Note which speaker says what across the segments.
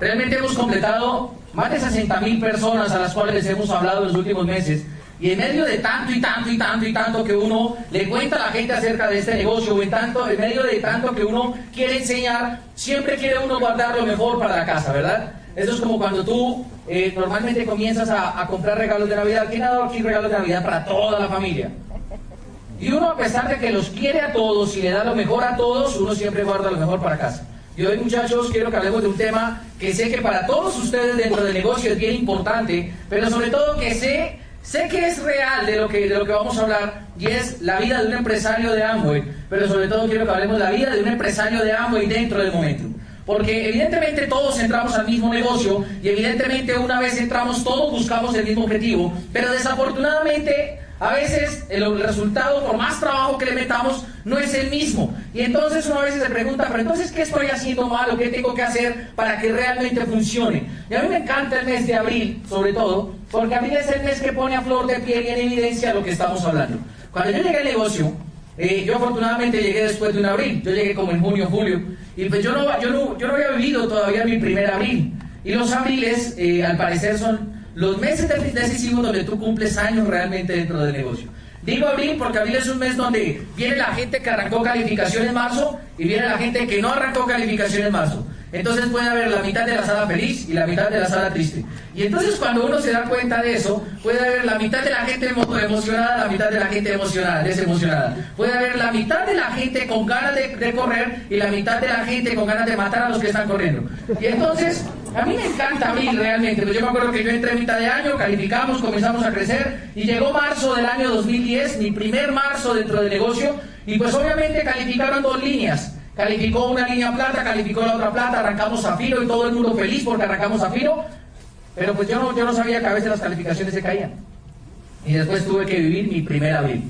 Speaker 1: Realmente hemos completado más de 60 mil personas a las cuales les hemos hablado en los últimos meses. Y en medio de tanto y tanto y tanto y tanto que uno le cuenta a la gente acerca de este negocio, en, tanto, en medio de tanto que uno quiere enseñar, siempre quiere uno guardar lo mejor para la casa, ¿verdad? Eso es como cuando tú eh, normalmente comienzas a, a, comprar regalos de Navidad. ¿Quién ha dado aquí regalos de Navidad para toda la familia? Y uno, a pesar de que los quiere a todos y le da lo mejor a todos, uno siempre guarda lo mejor para casa. Y hoy, muchachos, quiero que hablemos de un tema que sé que para todos ustedes dentro del negocio es bien importante, pero sobre todo que sé, sé que es real de lo que, de lo que vamos a hablar, y es la vida de un empresario de Amway. Pero sobre todo quiero que hablemos de la vida de un empresario de Amway dentro del momento. Porque evidentemente todos entramos al mismo negocio y evidentemente una vez entramos todos buscamos el mismo objetivo, pero desafortunadamente a veces el resultado, por más trabajo que le metamos, no es el mismo. Y entonces uno a veces se pregunta, pero entonces, ¿qué estoy haciendo mal o qué tengo que hacer para que realmente funcione? Y a mí me encanta el mes de abril, sobre todo, porque abril es el mes que pone a flor de piel y en evidencia lo que estamos hablando. Cuando yo llegué al negocio, eh, yo afortunadamente llegué después de un abril, yo llegué como en junio, julio, y pues yo no, yo no, yo no había vivido todavía mi primer abril. Y los abriles, eh, al parecer, son los meses decisivos donde tú cumples años realmente dentro del negocio. Digo abril porque abril es un mes donde viene la gente que arrancó calificación en marzo y viene la gente que no arrancó calificación en marzo. Entonces puede haber la mitad de la sala feliz y la mitad de la sala triste. Y entonces cuando uno se da cuenta de eso, puede haber la mitad de la gente emocionada, la mitad de la gente emocionada, desemocionada. Puede haber la mitad de la gente con ganas de, de correr y la mitad de la gente con ganas de matar a los que están corriendo. Y entonces a mí me encanta abril realmente, pero yo me acuerdo que yo entré a mitad de año, calificamos, comenzamos a crecer y llegó marzo del año 2010, mi primer marzo dentro del negocio, y pues obviamente calificaron dos líneas. Calificó una línea plata, calificó la otra plata, arrancamos a filo y todo el mundo feliz porque arrancamos a filo, pero pues yo no, yo no sabía que a veces las calificaciones se caían. Y después tuve que vivir mi primer abril.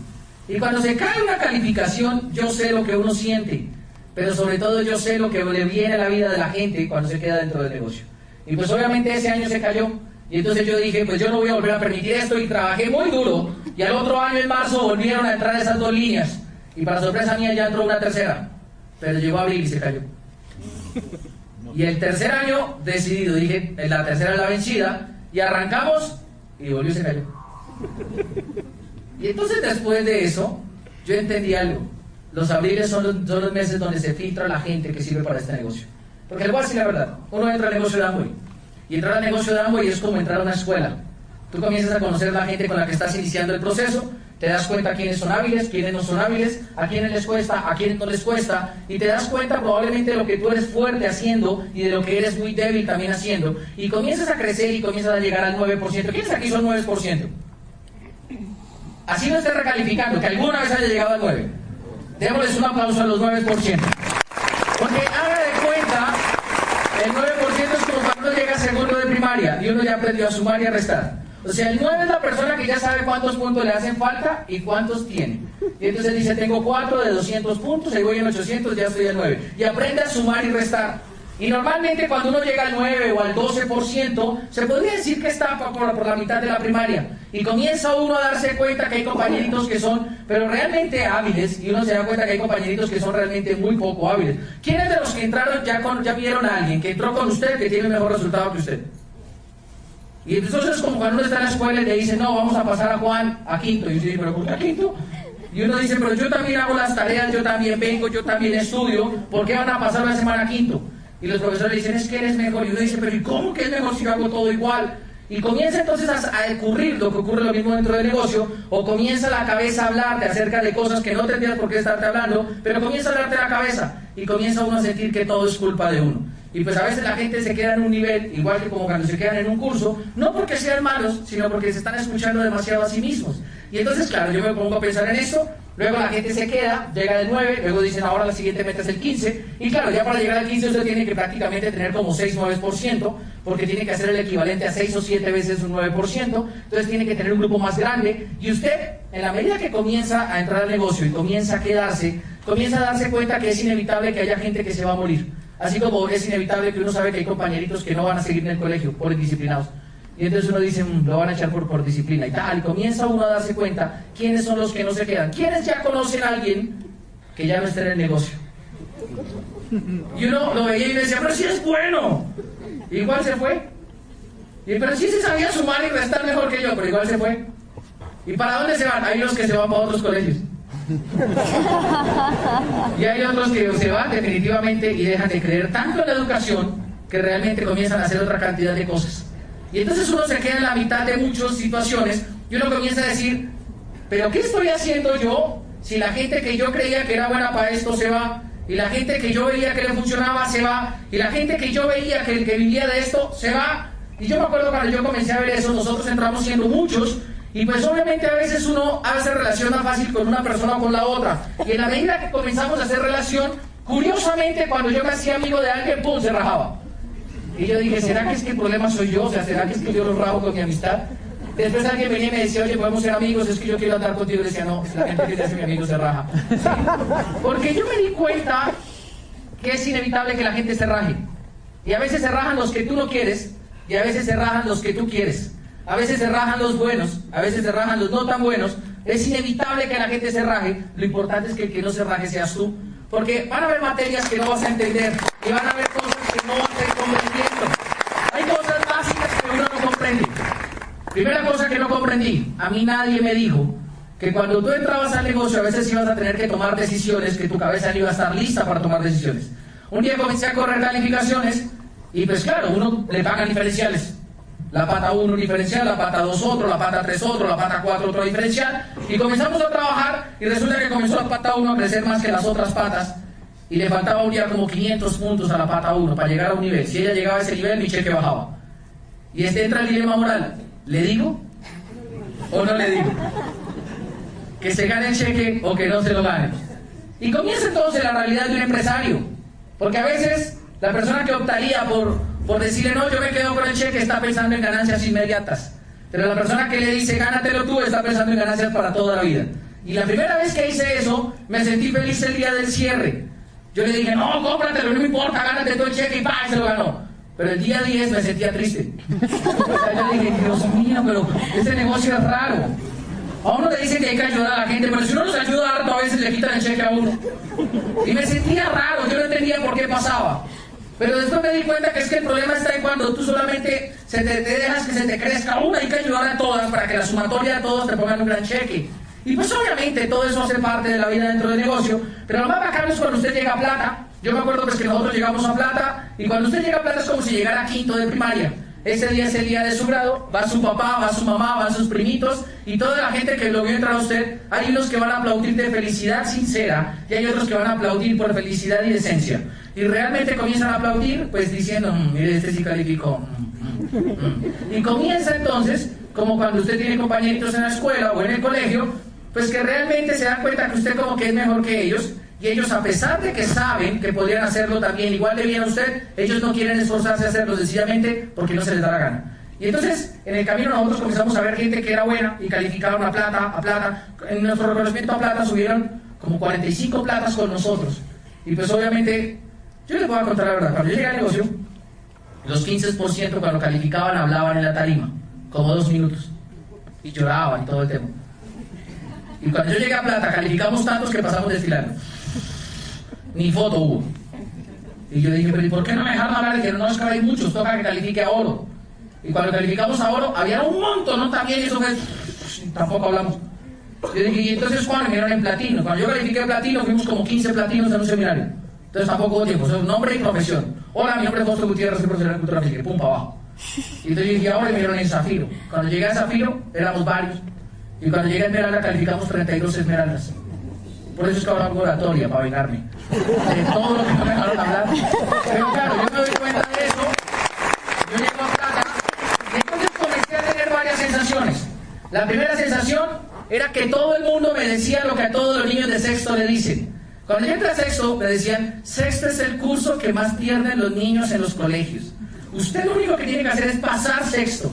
Speaker 1: Y cuando se cae una calificación, yo sé lo que uno siente, pero sobre todo yo sé lo que le viene a la vida de la gente cuando se queda dentro del negocio. Y pues obviamente ese año se cayó. Y entonces yo dije, pues yo no voy a volver a permitir esto y trabajé muy duro. Y al otro año en marzo volvieron a entrar esas dos líneas. Y para sorpresa mía ya entró una tercera. Pero llegó abril y se cayó. Y el tercer año decidido, dije, la tercera es la vencida. Y arrancamos y volvió y se cayó. Y entonces después de eso, yo entendí algo. Los abriles son los, son los meses donde se filtra la gente que sirve para este negocio. Porque le voy a decir la verdad, uno entra al negocio de Amway. Y entrar al negocio de Amway es como entrar a una escuela. Tú comienzas a conocer la gente con la que estás iniciando el proceso, te das cuenta quiénes son hábiles, quiénes no son hábiles, a quiénes les cuesta, a quiénes no les cuesta, y te das cuenta probablemente de lo que tú eres fuerte haciendo y de lo que eres muy débil también haciendo. Y comienzas a crecer y comienzas a llegar al 9%. ¿Quiénes aquí son 9%? Así no estés recalificando, que alguna vez haya llegado al 9%. Démosles un aplauso a los 9%. Porque haga de cuenta, el 9% es como cuando uno llega a segundo de primaria y uno ya aprendió a sumar y a restar. O sea, el 9 es la persona que ya sabe cuántos puntos le hacen falta y cuántos tiene. Y entonces dice, tengo 4 de 200 puntos, ahí voy en 800, ya estoy al 9. Y aprende a sumar y restar. Y normalmente cuando uno llega al 9 o al 12%, se podría decir que está por, por, la mitad de la primaria. Y comienza uno a darse cuenta que hay compañeritos que son, pero realmente hábiles, y uno se da cuenta que hay compañeritos que son realmente muy poco hábiles. ¿Quiénes de los que entraron ya, con, ya vieron a alguien que entró con usted que tiene mejor resultado que usted? Y entonces es como cuando uno está en la escuela y le dice, no, vamos a pasar a Juan a quinto. Y uno dice, pero ¿por qué a quinto? Y uno dice, pero yo también hago las tareas, yo también vengo, yo también estudio, ¿por qué van a pasar una semana a quinto? Y los profesores dicen, es que eres mejor. Y uno dice, pero ¿y cómo que es mejor si yo hago todo igual? Y comienza entonces a, a, ocurrir lo que ocurre lo mismo dentro del negocio, o comienza la cabeza a hablarte acerca de cosas que no tendrías por qué estarte hablando, pero comienza a hablarte la cabeza y comienza uno a sentir que todo es culpa de uno. Y pues a veces la gente se queda en un nivel, igual que como cuando se quedan en un curso, no porque sean malos, sino porque se están escuchando demasiado a sí mismos. Y entonces, claro, yo me pongo a pensar en esto, luego la gente se queda, llega del 9, luego dicen ahora la siguiente meta es el 15, y claro, ya para llegar al 15 usted tiene que prácticamente tener como 6-9%, porque tiene que hacer el equivalente a 6 o 7 veces un 9%, entonces tiene que tener un grupo más grande, y usted, en la medida que comienza a entrar al negocio y comienza a quedarse, comienza a darse cuenta que es inevitable que haya gente que se va a morir. Así como es inevitable que uno sabe que hay compañeritos que no van a seguir en el colegio por indisciplinados. Y entonces uno dice, mmm, lo van a echar por, por disciplina y tal. Y comienza uno a darse cuenta quiénes son los que no se quedan. ¿Quiénes ya conocen a alguien que ya no está en el negocio? Y uno lo veía y decía, pero si es bueno. igual se fue. Y, pero sí se sabía sumar y restar mejor que yo, pero igual se fue. ¿Y para dónde se van? Hay los que se van para otros colegios. y hay otros que se van definitivamente y dejan de creer tanto en la educación que realmente comienzan a hacer otra cantidad de cosas. Y entonces uno se queda en la mitad de muchas situaciones y uno comienza a decir, pero ¿qué estoy haciendo yo si la gente que yo creía que era buena para esto se va? Y la gente que yo veía que le funcionaba se va. Y la gente que yo veía que, que vivía de esto se va. Y yo me acuerdo cuando yo comencé a ver eso, nosotros entramos siendo muchos y pues obviamente a veces uno hace relación más fácil con una persona o con la otra. Y en la medida que comenzamos a hacer relación, curiosamente cuando yo me hacía amigo de alguien, ¡pum! se rajaba. Y yo dije, ¿será que es que el problema soy yo? O sea, ¿será que es que yo lo rajo con mi amistad? Después alguien venía y me decía, oye, podemos ser amigos, es que yo quiero andar contigo. Y decía, no, la gente que te hace mi amigo se raja. Porque yo me di cuenta que es inevitable que la gente se raje. Y a veces se rajan los que tú no quieres, y a veces se rajan los que tú quieres. A veces se rajan los buenos, a veces se rajan los no tan buenos. Es inevitable que la gente se raje. Lo importante es que el que no se raje seas tú. Porque van a haber materias que no vas a entender y van a haber cosas que no vas a ir comprendiendo. Hay cosas básicas que uno no comprende. Primera cosa que no comprendí, a mí nadie me dijo que cuando tú entrabas al negocio a veces ibas a tener que tomar decisiones, que tu cabeza no iba a estar lista para tomar decisiones. Un día comencé a correr calificaciones y pues claro, uno le pagan diferenciales. La pata 1 un diferencial, la pata 2 otro, la pata 3 otro, la pata 4 otro diferencial. Y comenzamos a trabajar y resulta que comenzó la pata 1 a crecer más que las otras patas. Y le faltaba un día como 500 puntos a la pata 1 para llegar a un nivel. Si ella llegaba a ese nivel, mi cheque bajaba. Y este entra el dilema moral. ¿Le digo o no le digo? Que se gane el cheque o que no se lo gane. Y comienza entonces la realidad de un empresario. Porque a veces la persona que optaría por, por decirle no, yo me quedo con el cheque está pensando en ganancias inmediatas. Pero la persona que le dice gánatelo tú está pensando en ganancias para toda la vida. Y la primera vez que hice eso, me sentí feliz el día del cierre. Yo le dije, no, cómpratelo, no importa, gánate todo el cheque y ¡pam! se lo ganó. Pero el día 10 me sentía triste. yo dije, Dios mío, pero este negocio es raro. A uno le dicen que hay que ayudar a la gente, pero si uno los ayuda harto, a veces le quitan el cheque a uno. Y me sentía raro, yo no entendía por qué pasaba. Pero después me di cuenta que es que el problema está en cuando tú solamente se te, dejas que se te crezca una, hay que ayudar a todas para que la sumatoria de todos te pongan un gran cheque. Y pues obviamente todo eso hace parte de la vida dentro del negocio, pero lo más bacano es cuando usted llega a plata. Yo me acuerdo pues que nosotros llegamos a plata y cuando usted llega a plata es como si llegara a quinto de primaria. Ese día es el día de su grado, va su papá, va su mamá, van sus primitos y toda la gente que lo vio entrar a usted. Hay unos que van a aplaudir de felicidad sincera y hay otros que van a aplaudir por felicidad y decencia. Y realmente comienzan a aplaudir pues diciendo, mm, mire, este sí calificó. Mm, mm, y comienza entonces, como cuando usted tiene compañeritos en la escuela o en el colegio, pues que realmente se dan cuenta que usted como que es mejor que ellos y ellos a pesar de que saben que podrían hacerlo también igual de bien a usted, ellos no quieren esforzarse a hacerlo sencillamente porque no se les da la gana. Y entonces, en el camino nosotros comenzamos a ver gente que era buena y calificaron a plata, a plata. En nuestro reconocimiento a plata subieron como 45 platas con nosotros. Y pues obviamente, yo les voy a contar la verdad, cuando yo llegué al negocio, los 15% cuando calificaban hablaban en la tarima, como dos minutos. Y lloraban todo el tema. Y cuando yo llegué a plata, calificamos tantos que pasamos desfilando ni foto hubo. Y yo dije, pero ¿y por qué no me dejaron hablar? Dijeron, no, es que hay muchos, toca que califique a oro. Y cuando calificamos a oro, había un montón, ¿no? También eso fue, tampoco hablamos. Yo dije, y entonces cuando me dieron en platino. Cuando yo califiqué platino, fuimos como 15 platinos en un seminario. Entonces tampoco hubo tiempo, o nombre y profesión. Hola, mi nombre es José Gutiérrez, soy profesor de cultura física, pum, para abajo. Y entonces dije, ahora me dieron en zafiro. Cuando llegué a zafiro, éramos varios. Y cuando llegué a esmeralda, calificamos 32 esmeraldas. Por eso es que ahora oratoria, para vengarme. De todo lo que no me dejaron hablar. Pero claro, yo me doy cuenta de eso. Yo llego a plata. Entonces comencé a tener varias sensaciones. La primera sensación era que todo el mundo me decía lo que a todos los niños de sexto le dicen. Cuando yo entré a sexto, me decían, sexto es el curso que más pierden los niños en los colegios. Usted lo único que tiene que hacer es pasar sexto.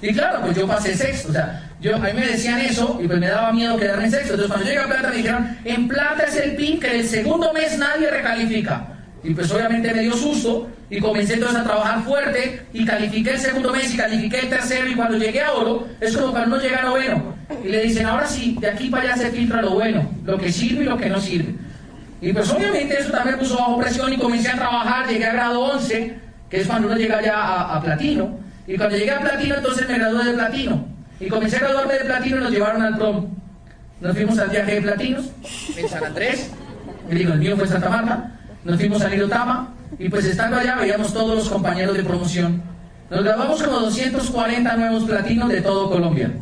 Speaker 1: Y claro, pues yo pasé sexto. O sea, yo, a mí me decían eso y pues me daba miedo quedarme en sexto. Entonces cuando llegué a plata me dijeron, en plata es el PIN que el segundo mes nadie recalifica. Y pues obviamente me dio susto y comencé entonces a trabajar fuerte y califiqué el segundo mes y califiqué el tercero y cuando llegué a oro es como cuando uno llega a noveno y le dicen ahora sí, de aquí para allá se filtra lo bueno, lo que sirve y lo que no sirve. Y pues obviamente eso también puso bajo presión y comencé a trabajar, llegué a grado 11 que es cuando uno llega ya a, a platino. Y cuando llegué a platino, entonces me gradué de platino. Y comencé a graduarme de platino y nos llevaron al prom. Nos fuimos al viaje de platinos en San Andrés. Digo, el mío fue Santa Marta. Nos fuimos a Nirotama. Y pues estando allá veíamos todos los compañeros de promoción. Nos grabamos como 240 nuevos platinos de todo Colombia.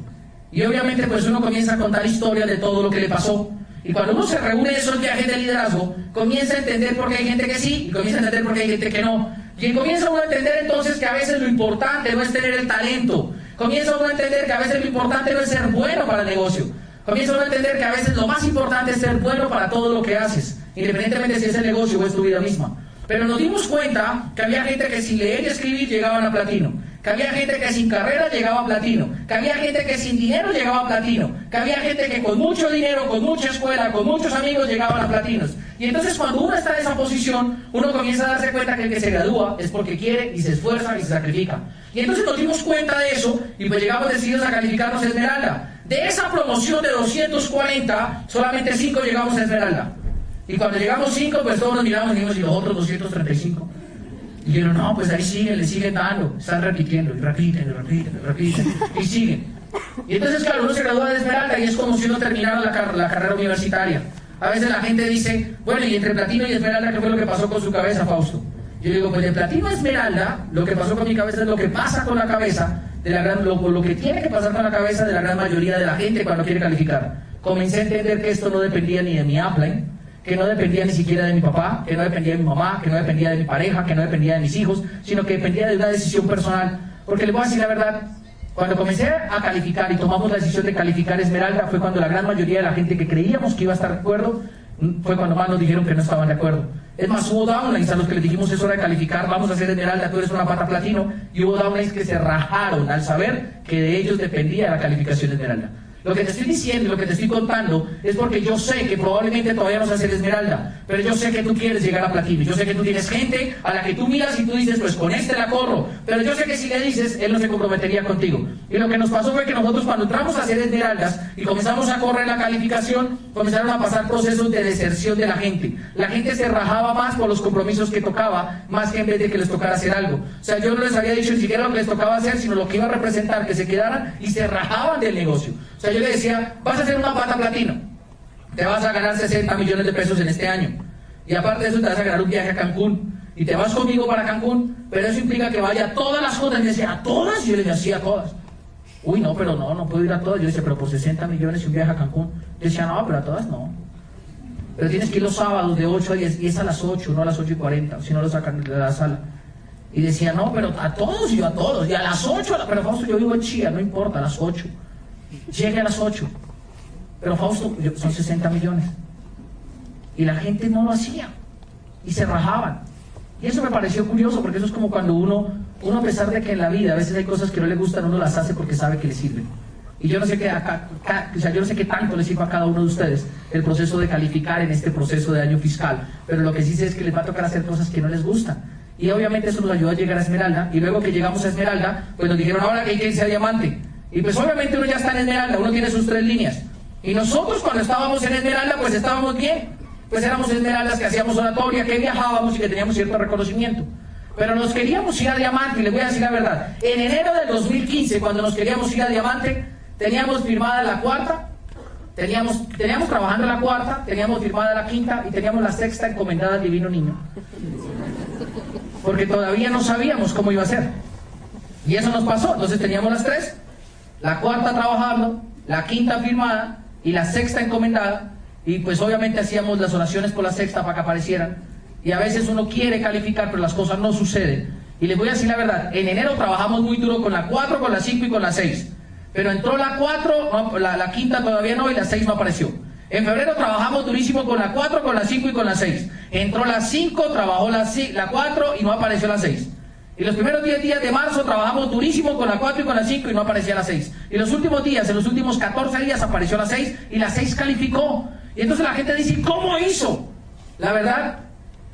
Speaker 1: Y obviamente pues uno comienza a contar historias de todo lo que le pasó. Y cuando uno se reúne esos viajes de liderazgo, comienza a entender por qué hay gente que sí y comienza a entender por qué hay gente que no. Y comienza uno a entender entonces que a veces lo importante no es tener el talento. Comienza uno a entender que a veces lo importante no es ser bueno para el negocio. Comienza uno a entender que a veces lo más importante es ser bueno para todo lo que haces, independientemente si es el negocio o es tu vida misma. Pero nos dimos cuenta que había gente que sin leer y escribir llegaban a platino, que había gente que sin carrera llegaba a platino, que había gente que sin dinero llegaba a platino, que había gente que con mucho dinero, con mucha escuela, con muchos amigos llegaban a platinos. Y entonces cuando uno está en esa posición, uno comienza a darse cuenta que el que se gradúa es porque quiere y se esfuerza y se sacrifica. Y entonces nos dimos cuenta de eso y pues llegamos decididos a calificarnos a Esmeralda. De esa promoción de 240, solamente 5 llegamos a Esmeralda. Y cuando llegamos 5, pues todos nos miramos y dijimos, ¿y los otros 235? Y dijeron, no, pues ahí siguen, le siguen dando, están repitiendo, y repiten, y repiten, y repiten, y siguen. Y entonces, claro, uno se gradúa de Esmeralda y es como si uno terminara la, la carrera universitaria. A veces la gente dice, bueno, y entre platino y esmeralda, ¿qué fue lo que pasó con su cabeza, Fausto? Yo digo, pues de platino a esmeralda, lo que pasó con mi cabeza es lo que pasa con la cabeza, de la gran, lo, lo que tiene que pasar con la cabeza de la gran mayoría de la gente cuando quiere calificar. Comencé a entender que esto no dependía ni de mi upline, que no dependía ni siquiera de mi papá, que no dependía de mi mamá, que no dependía de mi pareja, que no dependía de mis hijos, sino que dependía de una decisión personal. Porque le voy a decir la verdad, cuando comencé a calificar y tomamos la decisión de calificar Esmeralda fue cuando la gran mayoría de la gente que creíamos que iba a estar de acuerdo fue cuando más nos dijeron que no estaban de acuerdo. Es más, hubo downlines a los que les dijimos es hora de calificar, vamos a hacer Esmeralda, tú eres una pata platino, y hubo downlines que se rajaron al saber que de ellos dependía la calificación de Esmeralda. Lo que te estoy diciendo, lo que te estoy contando, es porque yo sé que probablemente todavía no se hace esmeralda, pero yo sé que tú quieres llegar a platino. Yo sé que tú tienes gente a la que tú miras y tú dices, pues con este la corro. Pero yo sé que si le dices, él no se comprometería contigo. Y lo que nos pasó fue que nosotros cuando entramos a hacer esmeraldas y comenzamos a correr la calificación, comenzaron a pasar procesos de deserción de la gente. La gente se rajaba más por los compromisos que tocaba, más que en vez de que les tocara hacer algo. O sea, yo no les había dicho ni siquiera lo que les tocaba hacer, sino lo que iba a representar, que se quedaran y se rajaban del negocio. O sea, yo le decía, vas a hacer una pata platino, te vas a ganar 60 millones de pesos en este año. Y aparte de eso te vas a ganar un viaje a Cancún. Y te vas conmigo para Cancún, pero eso implica que vaya a todas las cosas. Y decía, ¿a todas? Y yo le decía, a todas. Uy, no, pero no, no puedo ir a todas. Yo decía, pero por 60 millones y un viaje a Cancún. Yo decía, no, pero a todas no. Pero tienes que ir los sábados de 8 a 10 y es a las 8, no a las 8 y 40, si no lo sacan de la sala. Y decía, no, pero a todos y a todos. Y a las 8, pero Fausto, yo vivo en Chía, no importa, a las 8 llegue a las 8. Pero Fausto, son 60 millones. Y la gente no lo hacía. Y se rajaban. Y eso me pareció curioso, porque eso es como cuando uno, uno a pesar de que en la vida a veces hay cosas que no le gustan, uno las hace porque sabe que le sirven. Y yo no sé qué, acá, o sea, yo no sé qué tanto le sirva a cada uno de ustedes el proceso de calificar en este proceso de año fiscal, pero lo que sí sé es que les va a tocar hacer cosas que no les gustan. Y obviamente eso nos ayudó a llegar a Esmeralda, y luego que llegamos a Esmeralda, pues nos dijeron ahora que hay que irse a Diamante. Y pues obviamente uno ya está en Esmeralda, uno tiene sus tres líneas. Y nosotros cuando estábamos en Esmeralda, pues estábamos bien. Pues éramos Esmeraldas que hacíamos oratoria, que viajábamos y que teníamos cierto reconocimiento. Pero nos queríamos ir a Diamante, y les voy a decir la verdad. En enero del 2015, cuando nos queríamos ir a Diamante, teníamos firmada la cuarta, teníamos, teníamos trabajando la cuarta, teníamos firmada la quinta y teníamos la sexta encomendada al Divino Niño. Porque todavía no sabíamos cómo iba a ser. Y eso nos pasó. Entonces teníamos las tres, la cuarta trabajando, la quinta firmada y la sexta encomendada. Y pues obviamente hacíamos las oraciones por la sexta para que aparecieran. Y a veces uno quiere calificar, pero las cosas no suceden. Y les voy a decir la verdad, en enero trabajamos muy duro con la 4, con la 5 y con la 6. Pero entró la 4, la, quinta todavía no y la 6 no apareció. En febrero trabajamos durísimo con la 4, con la 5 y con la 6. Entró la 5, trabajó la, la 4 y no apareció la 6. Y los primeros 10 días de marzo trabajamos durísimo con la 4 y con la 5 y no aparecía la 6. Y los últimos días, en los últimos 14 días apareció la 6 y la 6 calificó. Y entonces la gente dice, ¿cómo hizo? La verdad,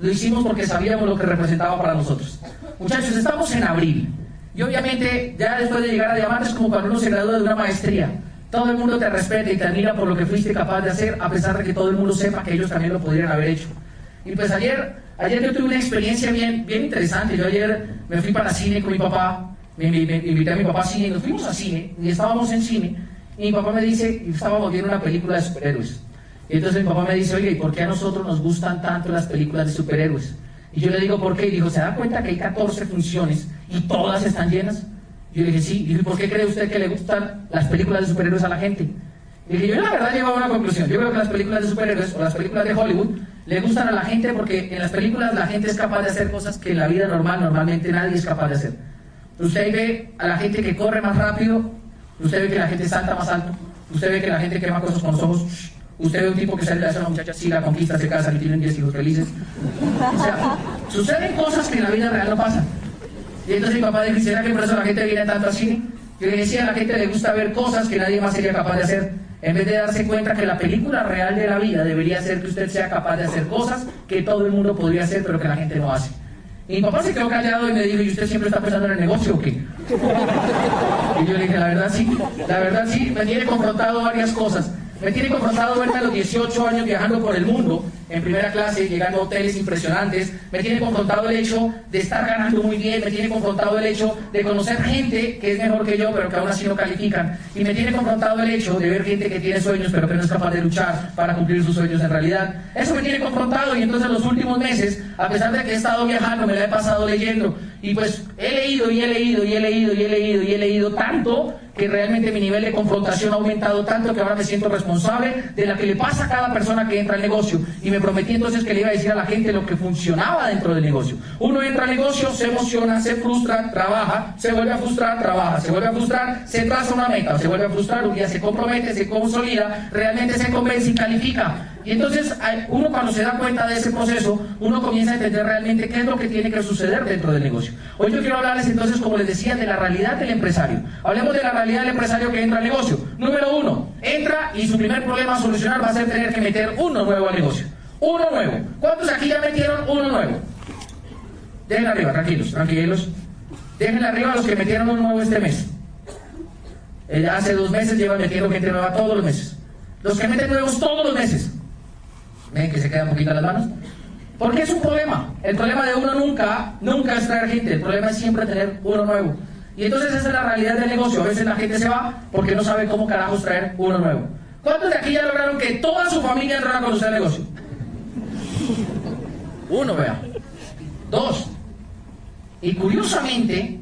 Speaker 1: lo hicimos porque sabíamos lo que representaba para nosotros. Muchachos, estamos en abril. Y obviamente, ya después de llegar a Diamantes, como cuando uno se gradúa de una maestría. Todo el mundo te respeta y te admira por lo que fuiste capaz de hacer, a pesar de que todo el mundo sepa que ellos también lo podrían haber hecho. Y pues ayer Ayer yo tuve una experiencia bien, bien interesante. Yo ayer me fui para cine con mi papá, me, invité a mi papá a cine, nos fuimos a cine y estábamos en cine. Y mi papá me dice, estábamos viendo una película de superhéroes. Y entonces mi papá me dice, oye, ¿y por qué a nosotros nos gustan tanto las películas de superhéroes? Y yo le digo, ¿por qué? Y dijo, ¿se da cuenta que hay 14 funciones y todas están llenas? Y yo le dije, sí. Y ¿por qué cree usted que le gustan las películas de superhéroes a la gente? Y dije, yo la verdad llego a una conclusión. Yo creo que las películas de superhéroes o las películas de Hollywood le gustan a la gente porque en las películas la gente es capaz de hacer cosas que en la vida normal normalmente nadie es capaz de hacer. Usted ve a la gente que corre más rápido, usted ve que la gente salta más alto, usted ve que la gente quema cosas con los ojos, usted ve un tipo que sale de una muchacha así, la conquista, se casa y tienen 10 hijos felices. O sea, suceden cosas que en la vida real no pasan. Y entonces mi papá dijo, ¿será que por eso la gente viene tanto al cine? Yo le decía, a la gente le gusta ver cosas que nadie más sería capaz de hacer, en vez de darse cuenta que la película real de la vida debería ser que usted sea capaz de hacer cosas que todo el mundo podría hacer, pero que la gente no hace. Y mi papá se quedó callado y me dijo, ¿y usted siempre está pensando en el negocio o qué? Y yo le dije, la verdad sí, la verdad sí, me tiene confrontado varias cosas. Me tiene confrontado verme a los 18 años viajando por el mundo, en primera clase, llegando a hoteles impresionantes. Me tiene confrontado el hecho de estar ganando muy bien. Me tiene confrontado el hecho de conocer gente que es mejor que yo, pero que aún así no califican. Y me tiene confrontado el hecho de ver gente que tiene sueños, pero que no es capaz de luchar para cumplir sus sueños en realidad. Eso me tiene confrontado y entonces los últimos meses, a pesar de que he estado viajando, me la he pasado leyendo. Y pues he leído y he leído y he leído y he leído y he leído tanto que realmente mi nivel de confrontación ha aumentado tanto que ahora me siento responsable de la que le pasa a cada persona que entra al negocio. Y me prometí entonces que le iba a decir a la gente lo que funcionaba dentro del negocio. Uno entra al negocio, se emociona, se frustra, trabaja, se vuelve a frustrar, trabaja, se vuelve a frustrar, se traza una meta, se vuelve a frustrar, un día se compromete, se consolida, realmente se convence y califica. Y entonces uno cuando se da cuenta de ese proceso, uno comienza a entender realmente qué es lo que tiene que suceder dentro del negocio. Hoy yo quiero hablarles entonces, como les decía, de la realidad del empresario. Hablemos de la realidad del empresario que entra al negocio. Número uno, entra y su primer problema a solucionar va a ser tener que meter uno nuevo al negocio. Uno nuevo. ¿Cuántos aquí ya metieron uno nuevo? Dejen arriba, tranquilos, tranquilos. Dejen arriba a los que metieron uno nuevo este mes. Eh, hace dos meses llevan metiendo gente nueva todos los meses. Los que meten nuevos todos los meses. ¿Ven que se quedan poquito las manos? Porque es un problema. El problema de uno nunca, nunca es traer gente. El problema es siempre tener uno nuevo. Y entonces esa es la realidad del negocio. A veces la gente se va porque no sabe cómo carajos traer uno nuevo. ¿Cuántos de aquí ya lograron que toda su familia entrara con usted al negocio? Uno, vea. Dos. Y curiosamente,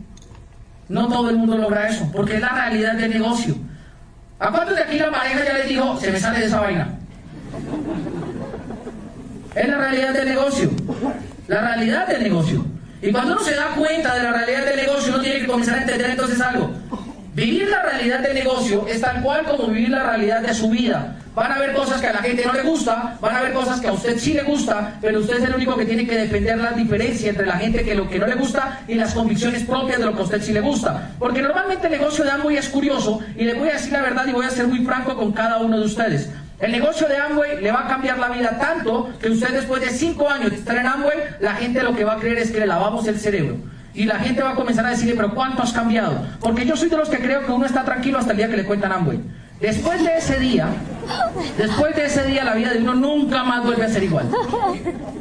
Speaker 1: no todo el mundo logra eso, porque es la realidad del negocio. ¿A cuántos de aquí la pareja ya les dijo, se me sale de esa vaina? Es la realidad del negocio. La realidad del negocio. Y cuando uno se da cuenta de la realidad del negocio, uno tiene que comenzar a entender entonces algo. Vivir la realidad del negocio es tal cual como vivir la realidad de su vida. Van a haber cosas que a la gente no le gusta, van a haber cosas que a usted sí le gusta, pero usted es el único que tiene que defender la diferencia entre la gente que lo que no le gusta y las convicciones propias de lo que a usted sí le gusta. Porque normalmente el negocio de Amway es curioso y le voy a decir la verdad y voy a ser muy franco con cada uno de ustedes. El negocio de Amway le va a cambiar la vida tanto que usted después de cinco años de estar en Amway, la gente lo que va a creer es que le lavamos el cerebro. Y la gente va a comenzar a decirle, pero ¿cuánto has cambiado? Porque yo soy de los que creo que uno está tranquilo hasta el día que le cuentan Amway. Después de ese día, después de ese día la vida de uno nunca más vuelve a ser igual.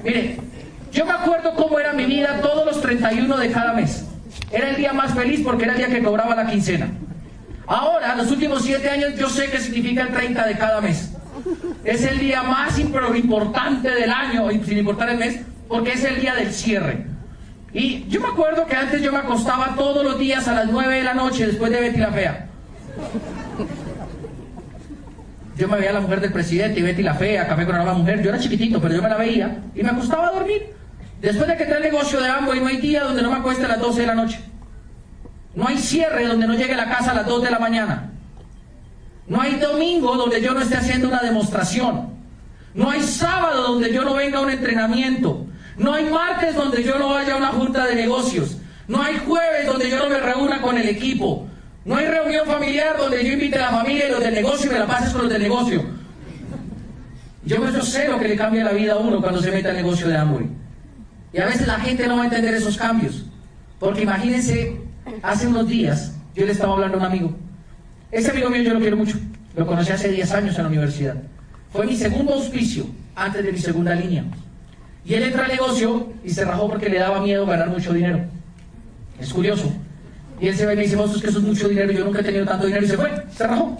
Speaker 1: Mire, yo me acuerdo cómo era mi vida todos los 31 de cada mes. Era el día más feliz porque era el día que cobraba la quincena. Ahora, los últimos siete años, yo sé qué significa el 30 de cada mes. Es el día más importante del año, sin importar el mes, porque es el día del cierre. Y yo me acuerdo que antes yo me acostaba todos los días a las 9 de la noche después de Betty la Fea. Yo me veía a la mujer del presidente y Betty la Fea, Café con la mujer. Yo era chiquitito, pero yo me la veía y me acostaba a dormir. Después de que entré el negocio de y no hay día donde no me acueste a las 12 de la noche. No hay cierre donde no llegue a la casa a las 2 de la mañana. No hay domingo donde yo no esté haciendo una demostración. No hay sábado donde yo no venga a un entrenamiento. No hay martes donde yo no vaya a una junta de negocios. No hay jueves donde yo no me reúna con el equipo. No hay reunión familiar donde yo invite a la familia y los del negocio y me la pases con los del negocio. Yo, yo sé lo que le cambia la vida a uno cuando se mete al negocio de Amway. Y a veces la gente no va a entender esos cambios. Porque imagínense, hace unos días yo le estaba hablando a un amigo. Ese amigo mío yo lo quiero mucho. Lo conocí hace 10 años en la universidad. Fue mi segundo auspicio antes de mi segunda línea. Y él entra al negocio y se rajó porque le daba miedo ganar mucho dinero. Es curioso. Y él se ve y me dice, es que eso es mucho dinero, yo nunca he tenido tanto dinero y se fue, se rajó.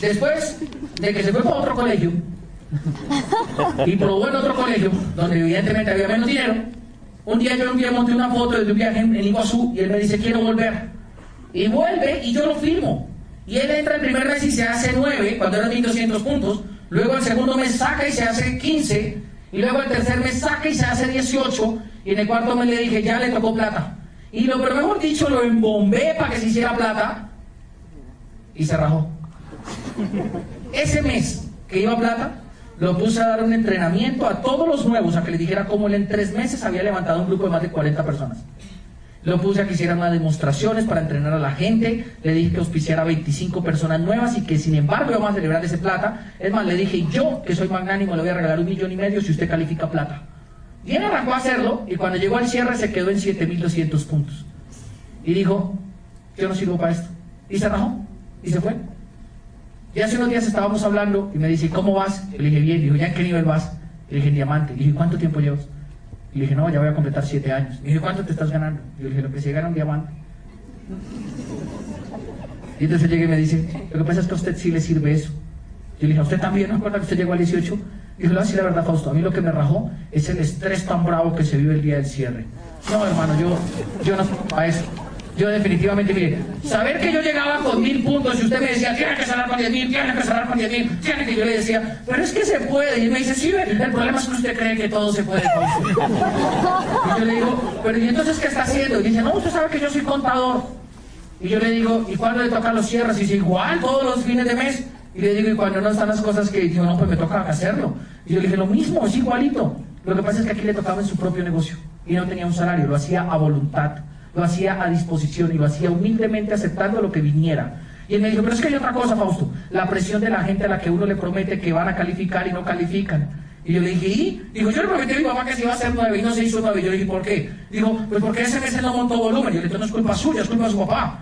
Speaker 1: Después de que se fue para otro colegio y probó en otro colegio, donde evidentemente había menos dinero, un día yo día monté una foto de un viaje en Iguazú y él me dice, quiero volver. Y vuelve y yo lo firmo. Y él entra el primer mes y se hace 9, cuando eran 1200 puntos. Luego el segundo mes saca y se hace 15. Y luego el tercer mes saca y se hace 18. Y en el cuarto mes le dije, ya le tocó plata. Y lo pero mejor dicho, lo embombé para que se hiciera plata. Y se rajó. Ese mes que iba plata, lo puse a dar un entrenamiento a todos los nuevos, a que le dijera cómo él en tres meses había levantado un grupo de más de 40 personas. Lo puse a que hicieran unas demostraciones para entrenar a la gente. Le dije que auspiciara 25 personas nuevas y que sin embargo íbamos a celebrar ese plata. Es más, le dije, yo que soy magnánimo le voy a regalar un millón y medio si usted califica plata. Y él arrancó a hacerlo y cuando llegó al cierre se quedó en 7.200 puntos. Y dijo, yo no sirvo para esto. Y se rajó y se fue. Y hace unos días estábamos hablando y me dice, ¿cómo vas? le dije, bien. Dijo, ¿ya en qué nivel vas? Le dije, en diamante. Le dije, ¿cuánto tiempo llevas? Y le dije, no, ya voy a completar siete años. Y dije, ¿cuánto te estás ganando? Y le dije, lo que se gana un diamante. Y entonces llega y me dice, lo que pasa es que a usted sí le sirve eso. Yo le dije, ¿a usted también? ¿No acuerda que usted llegó al 18? Y dijo, sí, la verdad, Fausto, a mí lo que me rajó es el estrés tan bravo que se vive el día del cierre. No, hermano, yo, yo no a eso. Yo definitivamente, mire, saber que yo llegaba con mil puntos y usted me decía, tiene que cerrar con diez mil, tiene que cerrar con diez mil, tiene que yo le decía, pero es que se puede. Y me dice, sí, el problema es que usted cree que todo se puede. y yo le digo, pero ¿y entonces qué está haciendo? Y dice, no, usted sabe que yo soy contador. Y yo le digo, ¿y cuándo le tocan los cierres? Y dice, igual, todos los fines de mes. Y le digo, ¿y cuando no están las cosas que digo, no, pues me toca hacerlo? Y yo le dije, lo mismo, es igualito. Lo que pasa es que aquí le tocaba en su propio negocio y no tenía un salario, lo hacía a voluntad lo hacía a disposición y lo hacía humildemente aceptando lo que viniera. Y él me dijo, pero es que hay otra cosa, Fausto, la presión de la gente a la que uno le promete que van a calificar y no califican. Y yo le dije, ¿y? Dijo, yo le prometí a mi mamá que se iba a hacer nueve y no se hizo nueve. Yo le dije, ¿por qué? Dijo, pues porque ese mes él no montó volumen. Yo le dije, no es culpa suya, es culpa de su papá.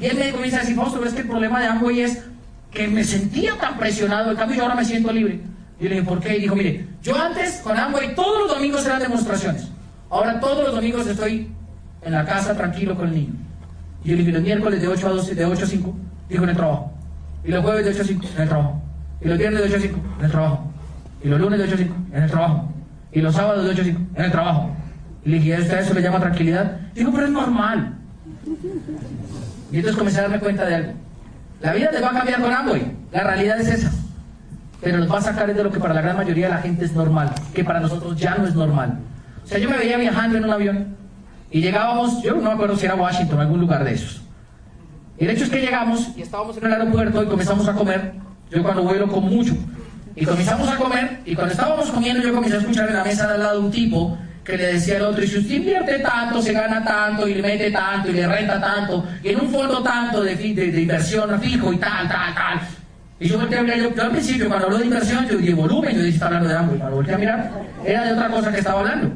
Speaker 1: Y él me comienza a decir, Fausto, pero que el problema de Amway es que me sentía tan presionado, en cambio yo ahora me siento libre. Y le dije, ¿por qué? Y dijo, mire, yo antes con Amway todos los domingos eran demostraciones. Ahora todos los domingos estoy en la casa tranquilo con el niño. Y los miércoles de 8 a 12, de 8 a 5, dijo en el trabajo. Y los jueves de 8 a 5, en el trabajo. Y los viernes de 8 a 5, en el trabajo. Y los lunes de 8 a 5, en el trabajo. Y los sábados de 8 a 5, en el trabajo. Y le dije, ¿a usted eso le llama tranquilidad? Dijo, pero es normal. Y entonces comencé a darme cuenta de algo. La vida te va a cambiar con Amway. La realidad es esa. Pero nos va a sacar de lo que para la gran mayoría de la gente es normal, que para nosotros ya no es normal. O sea, yo me veía viajando en un avión y llegábamos, yo no me acuerdo si era Washington algún lugar de esos. Y el hecho es que llegamos y estábamos en el aeropuerto y comenzamos a comer. Yo cuando vuelo como mucho. Y comenzamos a comer y cuando estábamos comiendo yo comencé a escuchar en la mesa de al lado un tipo que le decía al otro, y si usted invierte tanto, se gana tanto, y le mete tanto, y le renta tanto, y en un fondo tanto de, de, inversión fijo y tal, tal, tal. Y yo volteé a mirar, yo, al principio cuando habló de inversión, yo dije volumen, yo dije, está hablando de y cuando volteé a mirar, era de otra cosa que estaba hablando.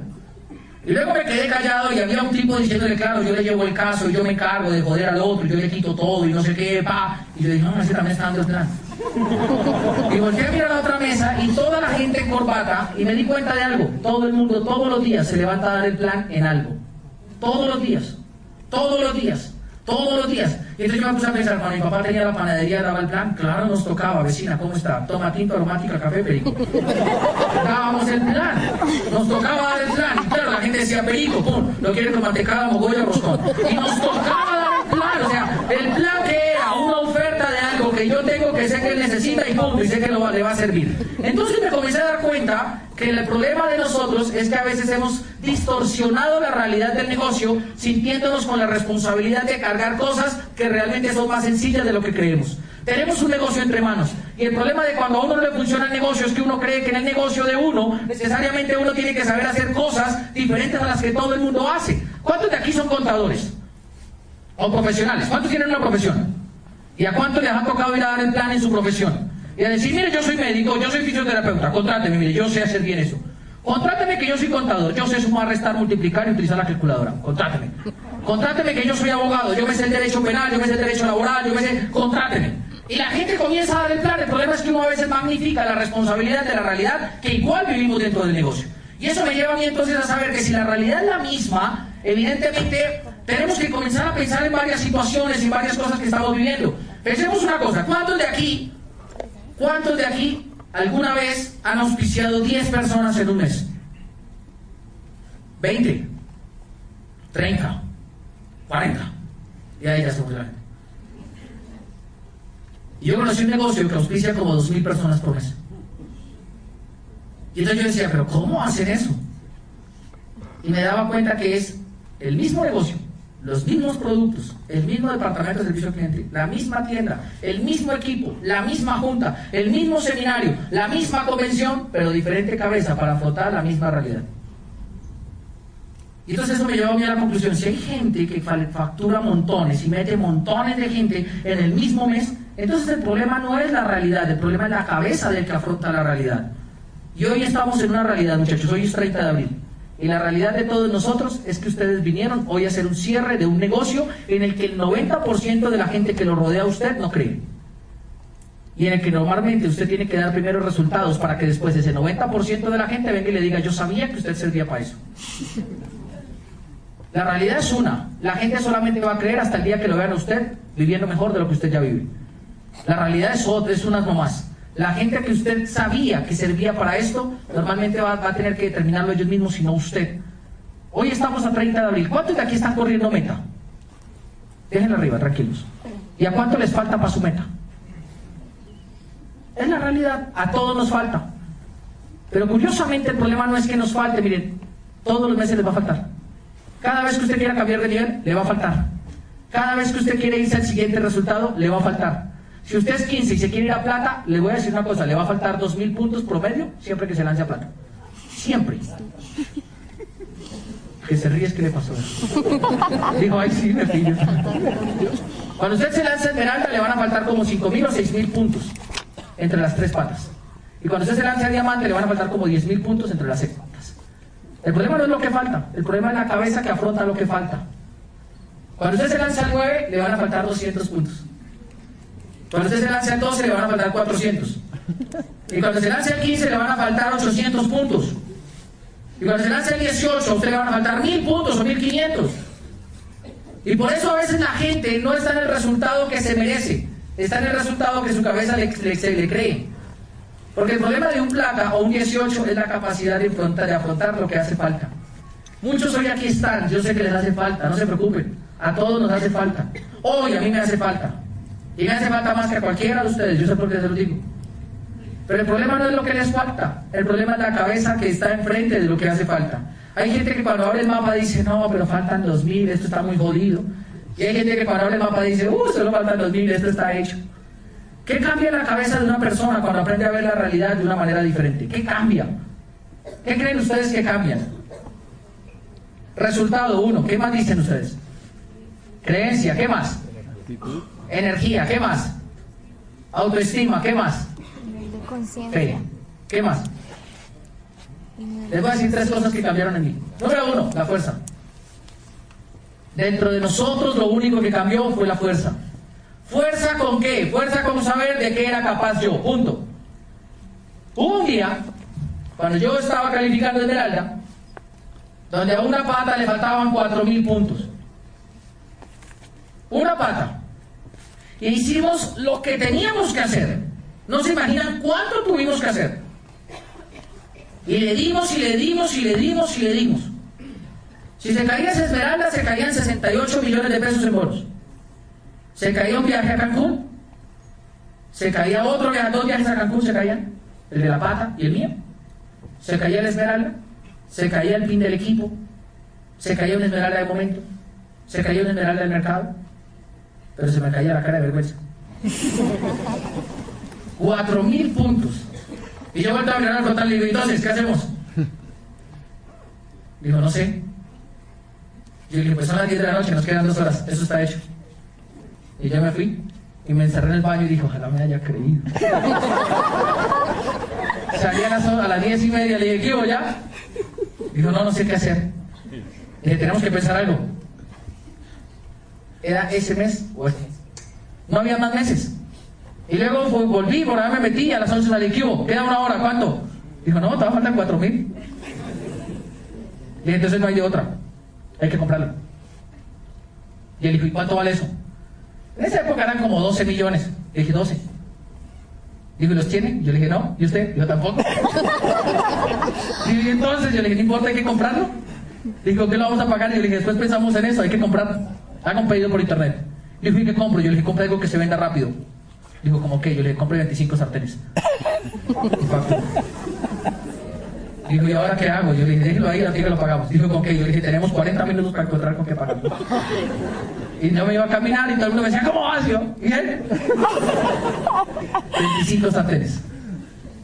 Speaker 1: Y luego me quedé callado y había un tipo diciéndole, claro, yo le llevo el caso yo me encargo de joder al otro yo le quito todo y no sé qué, pa. Y yo dije, no, ese también está dando el plan. Y volteé a mirar a la otra mesa y toda la gente en corbata y me di cuenta de algo. Todo el mundo, todos los días se levanta a dar el plan en algo. Todos los días. Todos los días. Todos los días. Y entonces yo me puse a pensar, cuando mi papá tenía la panadería, daba el plan, claro, nos tocaba, vecina, ¿cómo está? Toma tinta aromática, café, perico. Dábamos el plan, nos tocaba dar el plan. Y claro, la gente decía, perico, pum, lo quiere con mantecada, mogolla, roscón. Y nos tocaba dar el plan, o sea, el plan que que yo tengo que sé que él necesita y punto, y sé que le va a servir. Entonces me comencé a dar cuenta que el problema de nosotros es que a veces hemos distorsionado la realidad del negocio sintiéndonos con la responsabilidad de cargar cosas que realmente son más sencillas de lo que creemos. Tenemos un negocio entre manos y el problema de cuando a uno no le funciona el negocio es que uno cree que en el negocio de uno necesariamente uno tiene que saber hacer cosas diferentes a las que todo el mundo hace. ¿Cuántos de aquí son contadores? ¿O profesionales? ¿Cuántos tienen una profesión? ¿Y a cuántos les ha tocado ir a dar el plan en su profesión? Y a decir, mire, yo soy médico, yo soy fisioterapeuta, contráteme, mire, yo sé hacer bien eso. Contráteme que yo soy contador, yo sé sumar, restar, multiplicar y utilizar la calculadora. Contráteme. Contráteme que yo soy abogado, yo me sé el derecho penal, yo me sé el derecho laboral, yo me sé. Contráteme. Y la gente comienza a dar el plan. El problema es que uno a veces magnifica la responsabilidad de la realidad que igual vivimos dentro del negocio. Y eso me lleva a mí entonces a saber que si la realidad es la misma, evidentemente tenemos que comenzar a pensar en varias situaciones y varias cosas que estamos viviendo. Pensemos una cosa, ¿cuántos de aquí, cuántos de aquí alguna vez han auspiciado 10 personas en un mes? 20, 30, 40. Y ahí ya estamos la Y yo conocí un negocio que auspicia como 2.000 personas por mes. Y entonces yo decía, pero ¿cómo hacen eso? Y me daba cuenta que es el mismo negocio, los mismos productos, el mismo departamento de servicio al cliente, la misma tienda, el mismo equipo, la misma junta, el mismo seminario, la misma convención, pero diferente cabeza para afrontar la misma realidad. Y entonces eso me llevó a mí a la conclusión, si hay gente que factura montones y mete montones de gente en el mismo mes, entonces el problema no es la realidad, el problema es la cabeza del que afronta la realidad. Y hoy estamos en una realidad, muchachos, hoy es 30 de abril. Y la realidad de todos nosotros es que ustedes vinieron hoy a hacer un cierre de un negocio en el que el 90% de la gente que lo rodea a usted no cree. Y en el que normalmente usted tiene que dar primeros resultados para que después ese 90% de la gente venga y le diga, yo sabía que usted servía para eso. La realidad es una. La gente solamente va a creer hasta el día que lo vean a usted viviendo mejor de lo que usted ya vive. La realidad es otra, es unas nomás. La gente que usted sabía que servía para esto, normalmente va, a tener que determinarlo ellos mismos, sino usted. Hoy estamos a 30 de abril. ¿Cuántos de aquí están corriendo meta? Déjenlo arriba, tranquilos. ¿Y a cuánto les falta para su meta? Es la realidad, a todos nos falta. Pero curiosamente el problema no es que nos falte, miren, todos los meses les va a faltar. Cada vez que usted quiera cambiar de nivel, le va a faltar. Cada vez que usted quiere irse al siguiente resultado, le va a faltar. Si usted es 15 y se quiere ir a plata, le voy a decir una cosa, le va a faltar 2.000 puntos promedio siempre que se lance a plata. Siempre. Que se ríe es que le pasó. Dijo, ay sí, me pillo. Cuando usted se lance a esmeralda le van a faltar como 5.000 o 6.000 puntos entre las tres patas. Y cuando usted se lance a diamante le van a faltar como 10.000 puntos entre las seis patas. El problema no es lo que falta, el problema es la cabeza que afronta lo que falta. Cuando usted se lance al 9 le van a faltar 200 puntos. Cuando usted se lance al 12 le van a faltar 400. Y cuando se lance al 15 le van a faltar 800 puntos. Y cuando se lance al 18 a usted le van a faltar 1000 puntos o 1500. Y por eso a veces la gente no está en el resultado que se merece, está en el resultado que su cabeza le, le, cree. Porque el problema de un plata o un 18 es la capacidad de afrontar, de afrontar lo que hace falta. Muchos hoy aquí están, yo sé que les hace falta, no se preocupen, a todos nos hace falta. Hoy a mí me hace falta. Y me hace falta más que a cualquiera de ustedes, yo sé por qué se lo digo. Pero el problema no es lo que les falta, el problema es la cabeza que está enfrente de lo que hace falta. Hay gente que cuando abre el mapa dice, no, pero faltan 2.000, esto está muy jodido. Y hay gente que cuando abre el mapa dice, uh, solo faltan 2.000, esto está hecho. ¿Qué cambia la cabeza de una persona cuando aprende a ver la realidad de una manera diferente? ¿Qué cambia? ¿Qué creen ustedes que cambian? Resultado uno, ¿qué más dicen ustedes? Creencia, ¿qué más? Energía, ¿qué más? Autoestima, ¿qué más? Fe, ¿qué más? Les voy a decir tres cosas que cambiaron en mí. Número uno, la fuerza. Dentro de nosotros lo único que cambió fue la fuerza. ¿Fuerza con qué? Fuerza con saber de qué era capaz yo. Punto. Hubo un día, cuando yo estaba calificando Esmeralda, donde a una pata le faltaban 4.000 puntos. Una pata. Y hicimos lo que teníamos que hacer. No se imaginan cuánto tuvimos que hacer. Y le dimos y le dimos y le dimos y le dimos. Si se caía esa esmeralda, se caían 68 millones de pesos en bonos. Se caía un viaje a Cancún. Se caía otro viaje, dos viajes a Cancún se caían. El de la pata y el mío. Se caía la esmeralda. Se caía el pin del equipo. Se caía una esmeralda de momento. Se caía una esmeralda del mercado pero se me caía la cara de vergüenza. Cuatro mil puntos. Y yo vuelto a mirar al frontal y digo, entonces, ¿qué hacemos? Dijo, no sé. Yo dije, pues son las 10 de la noche, nos quedan dos horas, eso está hecho. Y yo me fui y me encerré en el baño y dijo, ojalá me haya creído. Salí a las, a las 10 y media, le dije, ¿qué ya? Dijo, no, no sé qué hacer. Y dije, tenemos que pensar algo era ese mes. No había más meses. Y luego volví, por ahí me metí, a las 11 salí, ¿qué hubo? Queda una hora, ¿cuánto? Dijo, no, te va a faltar 4 mil. Dije, entonces no hay de otra. Hay que comprarlo. Y él dijo, ¿y cuánto vale eso? En esa época eran como 12 millones. Le dije, 12. Dijo, ¿y los tiene? Yo le dije, no. ¿Y usted? Yo tampoco. y entonces yo le dije, no importa, hay que comprarlo. Dijo, ¿qué lo vamos a pagar? Y yo le dije, después pensamos en eso, hay que comprarlo. Haga un pedido por internet. Dijo, ¿y qué compro? Yo le dije, compra algo que se venda rápido. Dijo, ¿cómo qué? Yo le dije, compre 25 sartenes. Dijo, ¿y ahora qué hago? Yo le dije, déjelo ahí, aquí que lo pagamos. Dijo, ¿con qué? Yo le dije, tenemos 40 minutos para encontrar con qué pagar. Y yo me iba a caminar y todo el mundo me decía, ¿cómo vas yo? ¿Y él? 25 sartenes.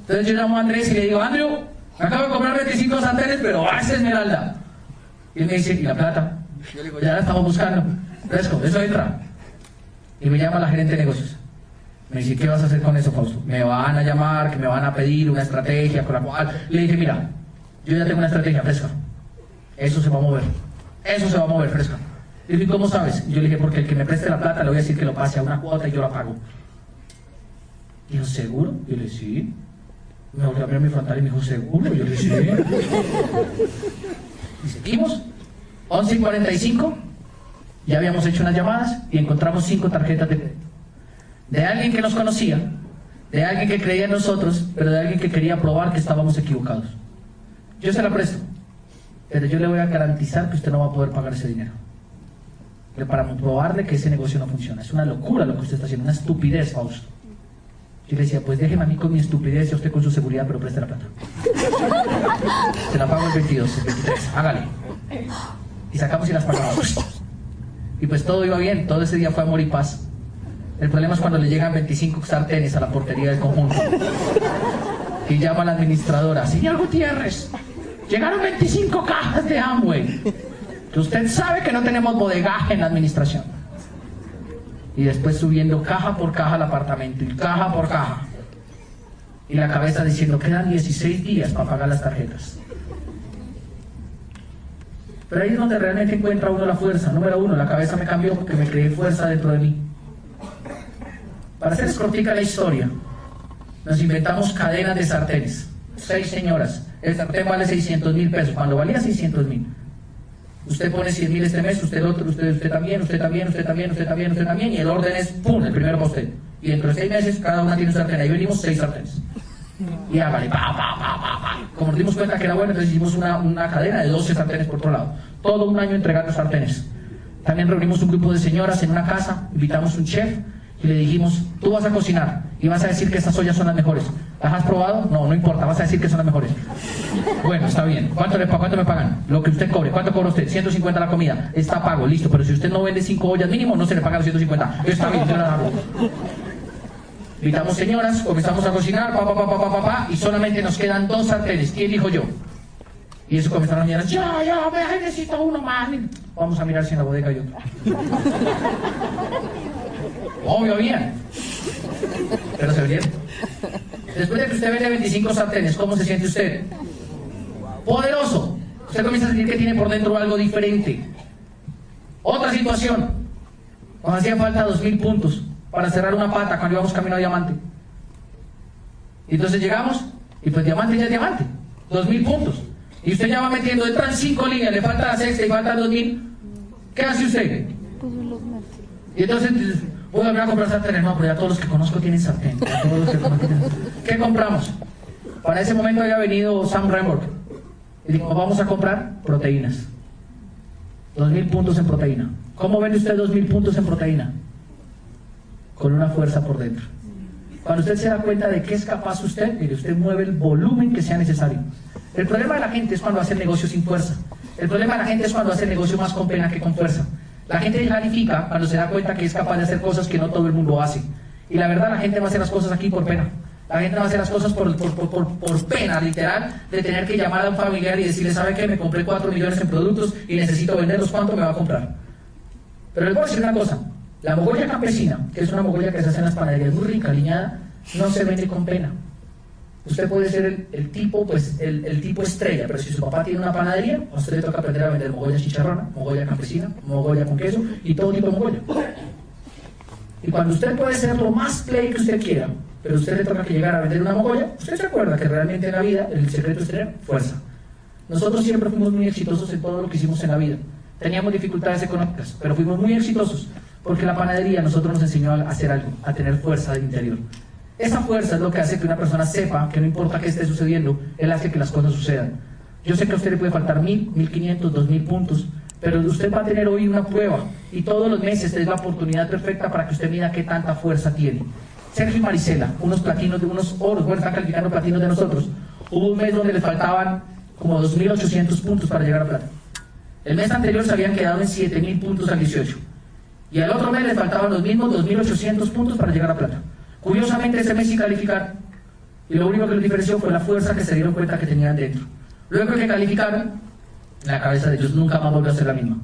Speaker 1: Entonces yo llamo a Andrés y le digo, Andrew, acabo de comprar 25 sartenes, pero hace esmeralda. Y él me dice, ¿y la plata? Yo le digo, ya la estamos buscando. Fresco, eso entra. Y me llama la gerente de negocios. Me dice, ¿qué vas a hacer con eso, Fausto? Me van a llamar, que me van a pedir una estrategia con la cual... Le dije, mira, yo ya tengo una estrategia fresca. Eso se va a mover. Eso se va a mover fresca. Le dije, ¿cómo sabes? yo le dije, porque el que me preste la plata le voy a decir que lo pase a una cuota y yo la pago. Dijo, ¿seguro? Yo le dije, sí. Me volvió a abrir mi frontal y me dijo, ¿seguro? Yo le dije, sí. Y seguimos. 11 y 45. Ya habíamos hecho unas llamadas y encontramos cinco tarjetas de de alguien que nos conocía, de alguien que creía en nosotros, pero de alguien que quería probar que estábamos equivocados. Yo se la presto, pero yo le voy a garantizar que usted no va a poder pagar ese dinero. Para probarle que ese negocio no funciona. Es una locura lo que usted está haciendo, una estupidez, Fausto. Yo le decía, pues déjeme a mí con mi estupidez y a usted con su seguridad, pero preste la plata. Se la pago el 22, el 23, hágale. Y sacamos y las pagamos. Y pues todo iba bien, todo ese día fue amor y paz. El problema es cuando le llegan 25 sartenes a la portería del conjunto. Y llama a la administradora, señor Gutiérrez, llegaron 25 cajas de Amway. Usted sabe que no tenemos bodegaje en la administración. Y después subiendo caja por caja al apartamento, y caja por caja. Y la cabeza diciendo, quedan 16 días para pagar las tarjetas. Pero ahí es donde realmente encuentra uno la fuerza. Número uno, la cabeza me cambió porque me creé fuerza dentro de mí. Para hacer cortica la historia, nos inventamos cadenas de sartenes. Seis señoras. El sartén vale 600 mil pesos. Cuando valía 600 mil. Usted pone 100 mil este mes, usted otro, usted, usted también, usted también, usted también, usted también, usted también. Y el orden es, ¡pum!, el primero para usted. Y dentro de seis meses, cada una tiene un sartén. Ahí venimos seis sartenes. Y hágale, pa, pa, pa, pa. Como nos dimos cuenta que era bueno, entonces hicimos una, una cadena de 12 sartenes por otro lado. Todo un año entregando sartenes. También reunimos un grupo de señoras en una casa, invitamos un chef y le dijimos, tú vas a cocinar y vas a decir que estas ollas son las mejores. ¿Las has probado? No, no importa, vas a decir que son las mejores. Bueno, está bien. ¿Cuánto, le, ¿Cuánto me pagan? Lo que usted cobre. ¿Cuánto cobra usted? 150 la comida. Está pago, listo. Pero si usted no vende 5 ollas mínimo, no se le paga los 150. Está bien, yo la hago. Invitamos señoras, comenzamos a cocinar, pa, pa, pa, pa, pa, pa, y solamente nos quedan dos sartenes. ¿Quién dijo yo? Y eso comenzaron a mirar, ya, ya, necesito uno más. Vamos a mirar si en la bodega hay otro. Obvio, bien. Pero se vendieron. Después de que usted vende 25 sartenes, ¿cómo se siente usted? Poderoso. Usted comienza a sentir que tiene por dentro algo diferente. Otra situación. Nos hacía falta 2.000 puntos para cerrar una pata cuando íbamos camino a diamante. Y entonces llegamos y pues diamante ya es diamante. 2.000 puntos. Y usted ya va metiendo, entran 5 líneas, le falta la sexta y faltan 2.000. ¿Qué hace usted? Pues y entonces Voy a comprar sartenes, no, pero ya todos los que conozco tienen sartén. ¿Qué compramos? Para ese momento había venido Sam Remborg. Y dijo, vamos a comprar proteínas. Dos mil puntos en proteína. ¿Cómo vende usted dos mil puntos en proteína? Con una fuerza por dentro. Cuando usted se da cuenta de que es capaz usted, mire, usted mueve el volumen que sea necesario. El problema de la gente es cuando hace negocio sin fuerza. El problema de la gente es cuando hace negocio más con pena que con fuerza. La gente planifica cuando se da cuenta que es capaz de hacer cosas que no todo el mundo hace. Y la verdad, la gente va a hacer las cosas aquí por pena. La gente va a hacer las cosas por, por, pena, literal, de tener que llamar a un familiar y decirle, ¿sabe qué? Me compré 4 millones en productos y necesito venderlos, ¿cuánto me va a comprar? Pero les voy a decir una cosa, la mogolla campesina, que es una mogolla que se hace en las panaderías muy rica, liñada, no se vende con pena. Usted puede ser el, tipo, pues, el, tipo estrella, pero si su papá tiene una panadería, a usted le toca aprender a vender mogolla chicharrona, mogolla campesina, mogolla con queso y todo tipo de mogolla. Y cuando usted puede ser lo más play que usted quiera, pero usted le toca que llegar a vender una mogolla, usted se acuerda que realmente en la vida el secreto es tener fuerza. Nosotros siempre fuimos muy exitosos en todo lo que hicimos en la vida. Teníamos dificultades económicas, pero fuimos muy exitosos porque la panadería nosotros nos enseñó a hacer algo, a tener fuerza del interior. Esa fuerza es lo que hace que una persona sepa que no importa qué esté sucediendo, él hace que las cosas sucedan. Yo sé que a usted le puede faltar mil, mil quinientos, dos mil puntos, pero usted va a tener hoy una prueba y todos los meses es la oportunidad perfecta para que usted mida qué tanta fuerza tiene. Sergio y Marisela, unos platinos de unos oros, bueno, están calificando platinos de nosotros. Hubo un mes donde le faltaban como 2.800 puntos para llegar a plata. El mes anterior se habían quedado en 7.000 puntos al 18. Y al otro mes le faltaban los mismos 2.800 puntos para llegar a plata. Curiosamente ese mes sí calificaron. Y lo único que los diferenció fue la fuerza que se dieron cuenta que tenían dentro. Luego que calificaron, la cabeza de ellos nunca más volvió a ser la misma.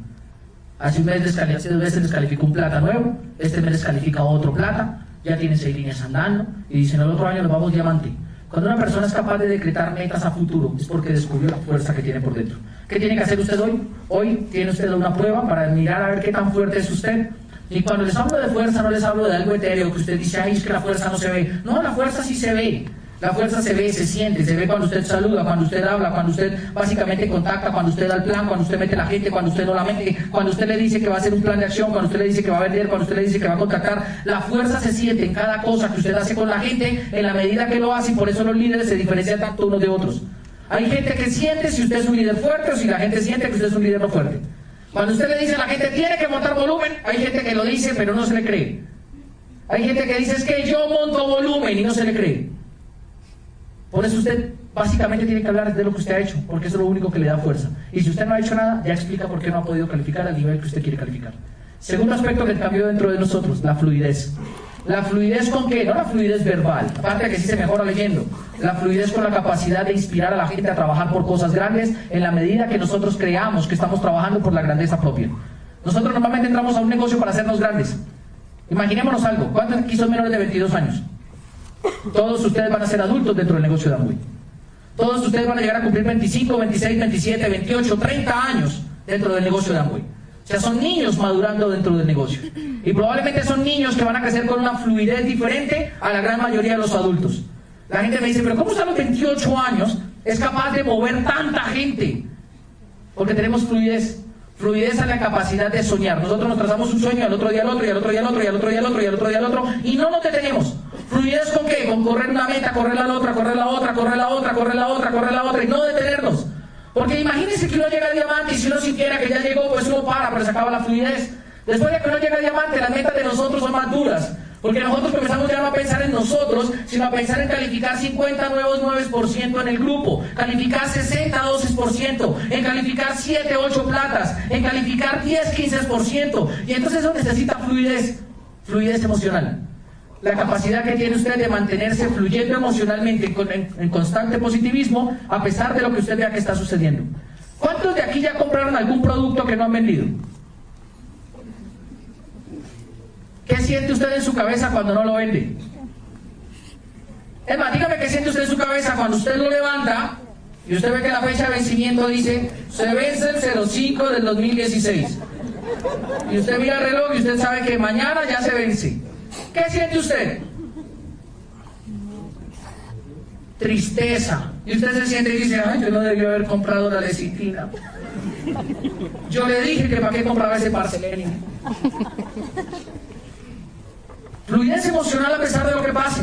Speaker 1: Hace un mes, hace dos meses un plata nuevo, este mes les califica otro plata, ya tienen seis líneas andando y dicen el otro año nos vamos diamante. Cuando una persona es capaz de decretar metas a futuro es porque descubrió la fuerza que tiene por dentro. ¿Qué tiene que hacer usted hoy? Hoy tiene usted una prueba para mirar a ver qué tan fuerte es usted. Y cuando les hablo de fuerza no les hablo de algo etéreo que usted dice, ay, es que la fuerza no se ve. No, la fuerza sí se ve. La fuerza se ve, se siente, se ve cuando usted saluda, cuando usted habla, cuando usted básicamente contacta, cuando usted da el plan, cuando usted mete la gente, cuando usted no la mete, cuando usted le dice que va a hacer un plan de acción, cuando usted le dice que va a vender, cuando usted le dice que va a contactar. La fuerza se siente en cada cosa que usted hace con la gente en la medida que lo hace y por eso los líderes se diferencian tanto unos de otros. Hay gente que siente si usted es un líder fuerte o si la gente siente que usted es un líder no fuerte. Cuando usted le dice a la gente tiene que montar volumen, hay gente que lo dice pero no se le cree. Hay gente que dice es que yo monto volumen y no se le cree. Por eso usted básicamente tiene que hablar de lo que usted ha hecho, porque eso es lo único que le da fuerza. Y si usted no ha hecho nada, ya explica por qué no ha podido calificar al nivel que usted quiere calificar. Segundo aspecto que cambió dentro de nosotros, la fluidez. La fluidez con qué? No la fluidez verbal, aparte que sí se mejora leyendo. La fluidez con la capacidad de inspirar a la gente a trabajar por cosas grandes en la medida que nosotros creamos que estamos trabajando por la grandeza propia. Nosotros normalmente entramos a un negocio para hacernos grandes. Imaginémonos algo, ¿cuántos aquí son menores de 22 años? Todos ustedes van a ser adultos dentro del negocio de Amway. Todos ustedes van a llegar a cumplir 25, 26, 27, 28, 30 años dentro del negocio de Amway. O sea, son niños madurando dentro del negocio. Y probablemente son niños que van a crecer con una fluidez diferente a la gran mayoría de los adultos. La gente me dice, pero ¿cómo usted a los 28 años es capaz de mover tanta gente? Porque tenemos fluidez. Fluidez es la capacidad de soñar. Nosotros nos trazamos un sueño al otro día al otro, y al otro día al otro, y al otro día al otro, y al otro día al otro, y no nos detenemos. Fluidez con qué? Con correr una meta, correr la otra, correr la otra, correr la otra, correr la otra, correr la otra, y no detenernos. Porque imagínense que uno llega a diamante y si uno sintiera que ya llegó, pues uno para, pero se acaba la fluidez. Después de que uno llega a diamante, las metas de nosotros son más duras. Porque nosotros comenzamos ya no a pensar en nosotros, sino a pensar en calificar 50 nuevos 9% en el grupo, calificar 60 12%, en calificar 7 8 platas, en calificar 10 15%. Y entonces eso necesita fluidez, fluidez emocional la capacidad que tiene usted de mantenerse fluyendo emocionalmente en, constante positivismo a pesar de lo que usted vea que está sucediendo. ¿Cuántos de aquí ya compraron algún producto que no han vendido? ¿Qué siente usted en su cabeza cuando no lo vende? Es más, dígame qué siente usted en su cabeza cuando usted lo levanta y usted ve que la fecha de vencimiento dice se vence el 05 del 2016. Y usted mira el reloj y usted sabe que mañana ya se vence. ¿Qué siente usted? Tristeza. Y usted se siente y dice, ay, yo no debí haber comprado la lecitina. Yo le dije que para qué compraba ese parcelenio. Fluidez emocional a pesar de lo que pase.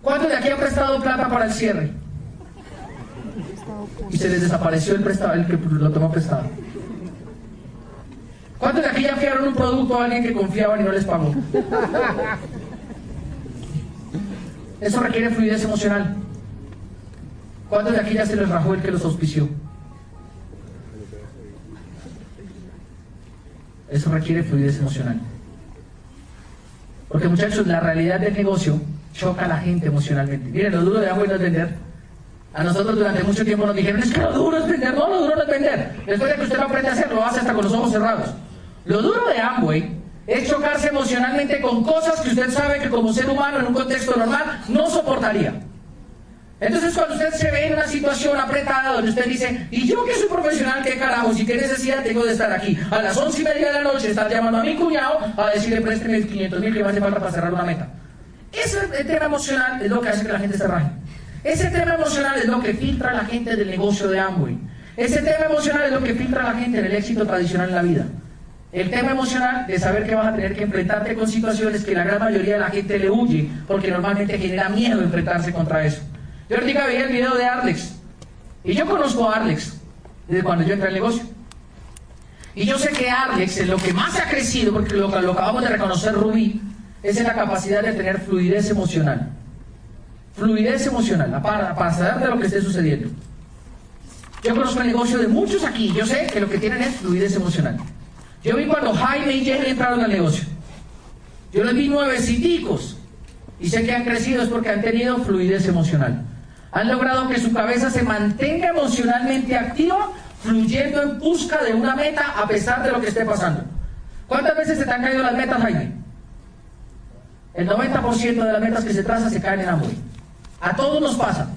Speaker 1: ¿Cuántos de aquí han prestado plata para el cierre? Y se les desapareció el prestado, el que lo tomó prestado. ¿Cuántos de aquí ya fiaron un producto a alguien que confiaban y no les pagó? Eso requiere fluidez emocional. ¿Cuántos de aquí ya se les rajó el que los auspició? Eso requiere fluidez emocional. Porque muchachos, la realidad del negocio choca a la gente emocionalmente. Miren, lo duro de agua no es vender. A nosotros durante mucho tiempo nos dijeron, es que lo duro es vender. No, lo duro no es vender. Después de que usted lo aprende a hacer, lo hace hasta con los ojos cerrados. Lo duro de Amway es chocarse emocionalmente con cosas que usted sabe que como ser humano en un contexto normal no soportaría. Entonces cuando usted se ve en una situación apretada donde usted dice, y yo que soy profesional, qué carajos y qué necesidad tengo de estar aquí, a las once y media de la noche estar llamando a mi cuñado a decirle présteme 500 mil que me hace falta para cerrar una meta. Ese tema emocional es lo que hace que la gente se raje. Ese tema emocional es lo que filtra a la gente del negocio de Amway. Ese tema emocional es lo que filtra a la gente en el éxito tradicional en la vida. El tema emocional de saber que vas a tener que enfrentarte con situaciones que la gran mayoría de la gente le huye, porque normalmente genera miedo enfrentarse contra eso. Yo ahorita veía el video de Arlex, y yo conozco a Arlex desde cuando yo entré al negocio. Y yo sé que Arlex es lo que más ha crecido, porque lo, lo acabamos de reconocer Rubí, es en la capacidad de tener fluidez emocional. Fluidez emocional, para, para de lo que esté sucediendo. Yo conozco el negocio de muchos aquí, yo sé que lo que tienen es fluidez emocional. Yo vi cuando Jaime y Jenny entraron al negocio. Yo les vi nueveciticos. Y sé que han crecido es porque han tenido fluidez emocional. Han logrado que su cabeza se mantenga emocionalmente activa, fluyendo en busca de una meta a pesar de lo que esté pasando. ¿Cuántas veces se te han caído las metas, Jaime? El 90% de las metas que se trazan se caen en hambre. A todos nos pasa.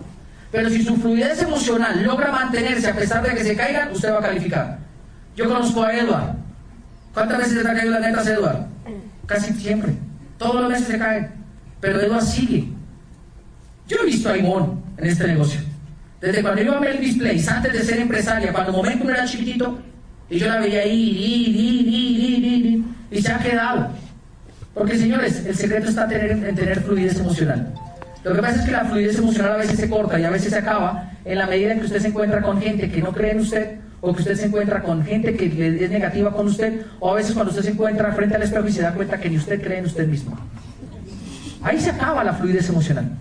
Speaker 1: Pero si su fluidez emocional logra mantenerse a pesar de que se caigan, usted va a calificar. Yo conozco a Edward. ¿Cuántas veces se te han caído las metas, Edward? Casi siempre. Todos los meses se caen. Pero Edward sigue. Yo he visto a Ivonne en este negocio. Desde cuando yo a el display, antes de ser empresaria, cuando momento era chiquitito, y yo la veía ahí, y, y se ha quedado. Porque señores, el secreto está en tener fluidez emocional. Lo que pasa es que la fluidez emocional a veces se corta y a veces se acaba en la medida en que usted se encuentra con gente que no cree en usted o que usted se encuentra con gente que es negativa con usted o a veces cuando usted se encuentra frente al espejo y se da cuenta que ni usted cree en usted mismo. Ahí se acaba la fluidez emocional.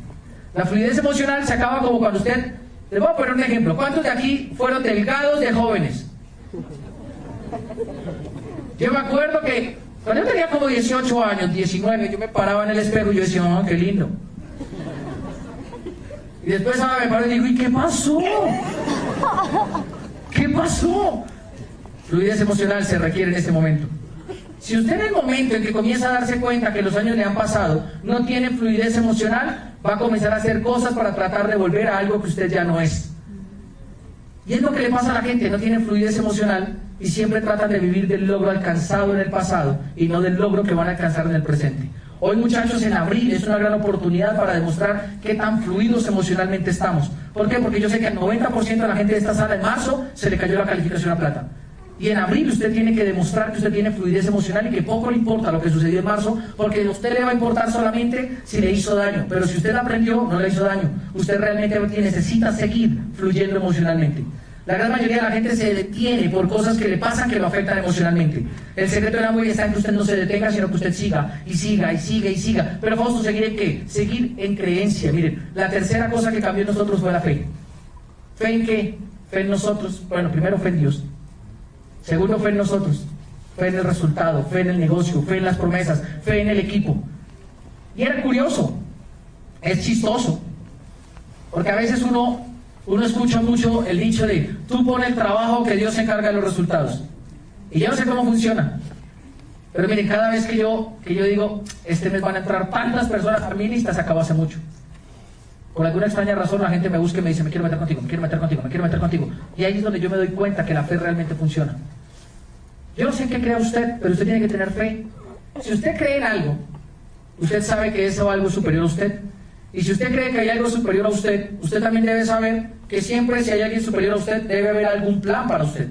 Speaker 1: La fluidez emocional se acaba como cuando usted... Les voy a poner un ejemplo. ¿Cuántos de aquí fueron delgados de jóvenes? Yo me acuerdo que cuando yo tenía como 18 años, 19, yo me paraba en el espejo y yo decía, oh, qué lindo. Y después ahora me paro y digo, ¿y qué pasó? ¿Qué pasó? Fluidez emocional se requiere en este momento. Si usted en el momento en que comienza a darse cuenta que los años le han pasado no tiene fluidez emocional, va a comenzar a hacer cosas para tratar de volver a algo que usted ya no es. Y es lo que le pasa a la gente, no tiene fluidez emocional y siempre tratan de vivir del logro alcanzado en el pasado y no del logro que van a alcanzar en el presente. Hoy muchachos en abril es una gran oportunidad para demostrar qué tan fluidos emocionalmente estamos. ¿Por qué? Porque yo sé que al 90% de la gente de esta sala en marzo se le cayó la calificación a plata. Y en abril usted tiene que demostrar que usted tiene fluidez emocional y que poco le importa lo que sucedió en marzo, porque a usted le va a importar solamente si le hizo daño. Pero si usted aprendió, no le hizo daño. Usted realmente necesita seguir fluyendo emocionalmente. La gran mayoría de la gente se detiene por cosas que le pasan que lo afectan emocionalmente. El secreto de la muy está en que usted no se detenga, sino que usted siga y siga y siga y siga. Pero Fausto, ¿seguir en qué? Seguir en creencia. Miren, la tercera cosa que cambió en nosotros fue la fe. ¿Fe en qué? Fe en nosotros. Bueno, primero fe en Dios. Segundo, fe en nosotros. Fe en el resultado, fe en el negocio, fe en las promesas, fe en el equipo. Y era curioso, es chistoso, porque a veces uno uno escucha mucho el dicho de, tú pones el trabajo que Dios se encarga de los resultados. Y yo no sé cómo funciona. Pero miren, cada vez que yo, que yo digo, este mes van a entrar tantas personas a mi lista, se acabó hace mucho. Por alguna extraña razón la gente me busca y me dice, me quiero meter contigo, me quiero meter contigo, me quiero meter contigo. Y ahí es donde yo me doy cuenta que la fe realmente funciona. Yo no sé en qué crea usted, pero usted tiene que tener fe. Si usted cree en algo, usted sabe que eso algo superior a usted. Y si usted cree que hay algo superior a usted, usted también debe saber que siempre si hay alguien superior a usted, debe haber algún plan para usted.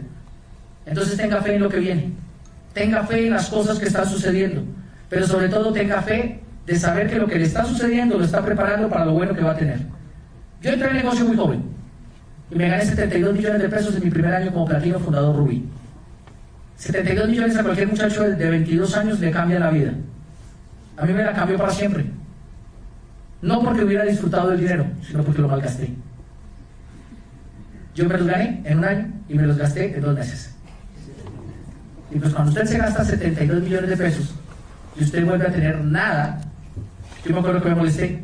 Speaker 1: Entonces tenga fe en lo que viene. Tenga fe en las cosas que están sucediendo. Pero sobre todo tenga fe de saber que lo que le está sucediendo lo está preparando para lo bueno que va a tener. Yo entré en el negocio muy joven y me gané 72 millones de pesos en mi primer año como platino fundador Rubí. 72 millones a cualquier muchacho de 22 años le cambia la vida. A mí me la cambió para siempre. No porque hubiera disfrutado del dinero, sino porque lo malgasté. Yo me los gané en un año y me los gasté en dos meses. Y pues cuando usted se gasta 72 millones de pesos y usted vuelve a tener nada, yo me acuerdo que me molesté.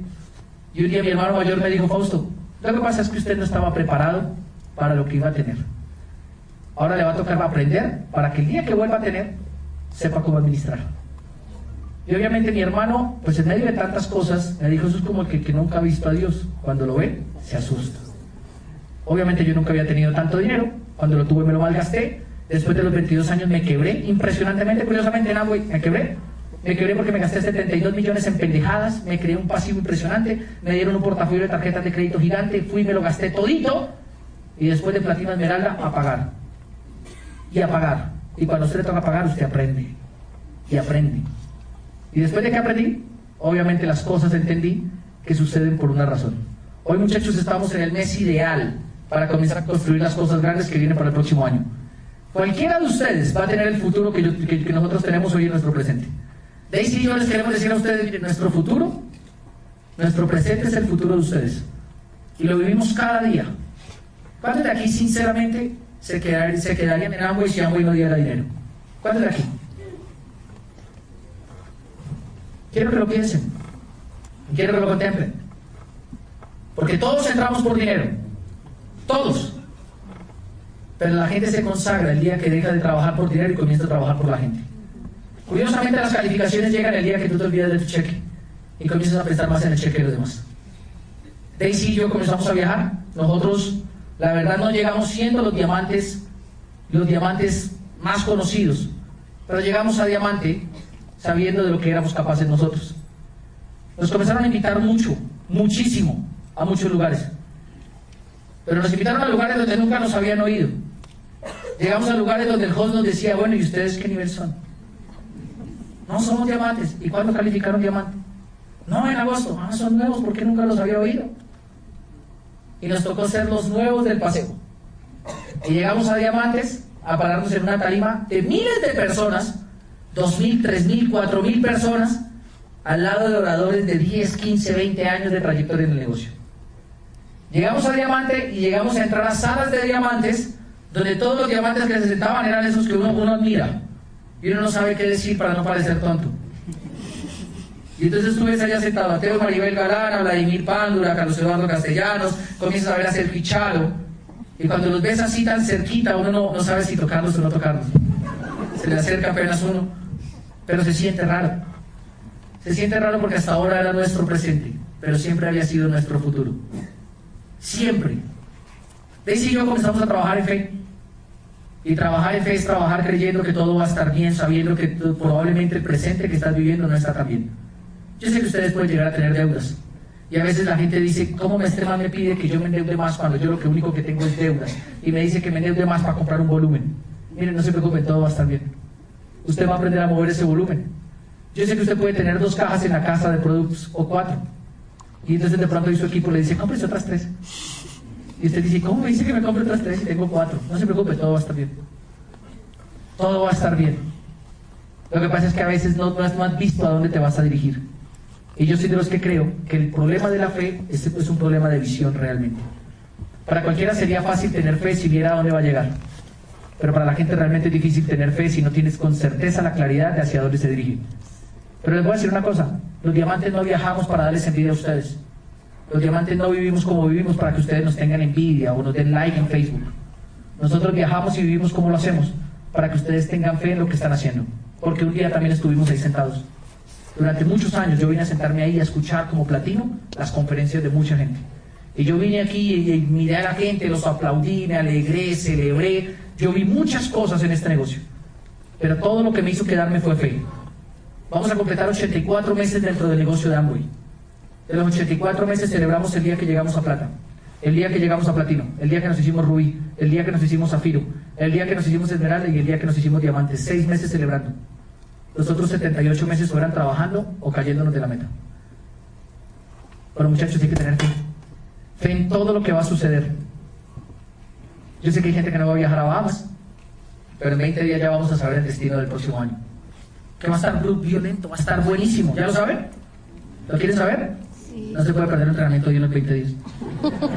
Speaker 1: Y un día mi hermano mayor me dijo, Fausto, lo que pasa es que usted no estaba preparado para lo que iba a tener. Ahora le va a tocar aprender para que el día que vuelva a tener, sepa cómo administrar. Y obviamente mi hermano, pues en medio de tantas cosas, me dijo, eso es como el que, nunca ha visto a Dios. Cuando lo ve, se asusta. Obviamente yo nunca había tenido tanto dinero. Cuando lo tuve me lo malgasté. Después de los 22 años me quebré impresionantemente, curiosamente en Amway me quebré. Me quebré porque me gasté 72 millones en pendejadas, me creé un pasivo impresionante, me dieron un portafolio de tarjetas de crédito gigante, fui y me lo gasté todito. Y después de platino esmeralda, a pagar. Y a pagar. Y cuando usted le toca pagar, usted aprende. Y aprende. Y después de que aprendí, obviamente las cosas entendí que suceden por una razón. Hoy muchachos estamos en el mes ideal para comenzar a construir las cosas grandes que vienen para el próximo año. Cualquiera de ustedes va a tener el futuro que, nosotros tenemos hoy en nuestro presente. Daisy y yo les queremos decir a ustedes, miren, nuestro futuro, nuestro presente es el futuro de ustedes. Y lo vivimos cada día. ¿Cuántos de aquí, sinceramente, se, quedarían, se quedarían en Amway si Amway no diera dinero? ¿Cuántos de aquí? Quiero que lo piensen. Quiero que lo contemplen. Porque todos entramos por dinero. Todos. Pero la gente se consagra el día que deja de trabajar por dinero y comienza a trabajar por la gente. Curiosamente las calificaciones llegan el día que tú te olvidas de tu cheque y comienzas a prestar más en el cheque de los demás. Daisy y yo comenzamos a viajar. Nosotros, la verdad, no llegamos siendo los diamantes, los diamantes más conocidos, pero llegamos a diamante sabiendo de lo que éramos capaces nosotros. Nos comenzaron a invitar mucho, muchísimo, a muchos lugares. Pero nos invitaron a lugares donde nunca nos habían oído. Llegamos a lugares donde el host nos decía, bueno, ¿y ustedes qué nivel son? No, somos diamantes. ¿Y cuándo calificaron diamante? No, en agosto. Ah, son nuevos, ¿por qué nunca los había oído? Y nos tocó ser los nuevos del paseo. Y llegamos a diamantes a pararnos en una tarima de miles de personas, dos mil, tres mil, cuatro mil personas, al lado de oradores de 10, 15, 20 años de trayectoria en el negocio. Llegamos a Diamante y llegamos a entrar a salas de diamantes donde todos los diamantes que se sentaban eran esos que uno, admira y uno no sabe qué decir para no parecer tonto. Y entonces tú ves allá sentado a Teo Maribel Galán, a Vladimir Pándura, Carlos Eduardo Castellanos, comienzas a ver a Sergio Chalo, y cuando los ves así tan cerquita, uno no, no sabe si tocarlos o no tocarlos. Se le acerca apenas uno, pero se siente raro. Se siente raro porque hasta ahora era nuestro presente, pero siempre había sido nuestro futuro. Siempre. Daisy y yo comenzamos a trabajar en fe. Y trabajar en fe es trabajar creyendo que todo va a estar bien, sabiendo que probablemente el presente que estás viviendo no está tan bien. Yo sé que ustedes pueden llegar a tener deudas. Y a veces la gente dice, ¿cómo este man me pide que yo me endeude más cuando yo lo único que tengo es deudas? Y me dice que me endeude más para comprar un volumen. Miren, no se preocupen, todo va a estar bien. Usted va a aprender a mover ese volumen. Yo sé que usted puede tener dos cajas en la casa de productos o cuatro. Y entonces de pronto su equipo le dice, cómprese otras tres. Y usted dice, ¿cómo me dice que me compre otras tres y tengo cuatro? No se preocupe, todo va a estar bien. Todo va a estar bien. Lo que pasa es que a veces no, has, visto a dónde te vas a dirigir. Y yo soy de los que creo que el problema de la fe es, es un problema de visión realmente. Para cualquiera sería fácil tener fe si viera a dónde va a llegar. Pero para la gente realmente es difícil tener fe si no tienes con certeza la claridad de hacia dónde se dirige. Pero les voy a decir una cosa, los diamantes no viajamos para darles envidia a ustedes. Los diamantes no vivimos como vivimos para que ustedes nos tengan envidia o nos den like en Facebook. Nosotros viajamos y vivimos como lo hacemos, para que ustedes tengan fe en lo que están haciendo. Porque un día también estuvimos ahí sentados. Durante muchos años yo vine a sentarme ahí a escuchar como platino las conferencias de mucha gente. Y yo vine aquí y miré a la gente, los aplaudí, me alegré, celebré. Yo vi muchas cosas en este negocio. Pero todo lo que me hizo quedarme fue fe. Vamos a completar 84 meses dentro del negocio de Amway. De los 84 meses celebramos el día que llegamos a plata, el día que llegamos a platino, el día que nos hicimos rubí, el día que nos hicimos zafiro, el día que nos hicimos esmeralda y el día que nos hicimos diamante. Seis meses celebrando. Los otros 78 meses fueran trabajando o cayéndonos de la meta. Pero muchachos, hay que tener fe. Fe en todo lo que va a suceder. Yo sé que hay gente que no va a viajar a Bahamas, pero en 20 días ya vamos a saber el destino del próximo año que va a estar violento, va a estar buenísimo. ¿Ya lo saben? ¿Lo quieren saber? No se puede perder el entrenamiento en los 20 días.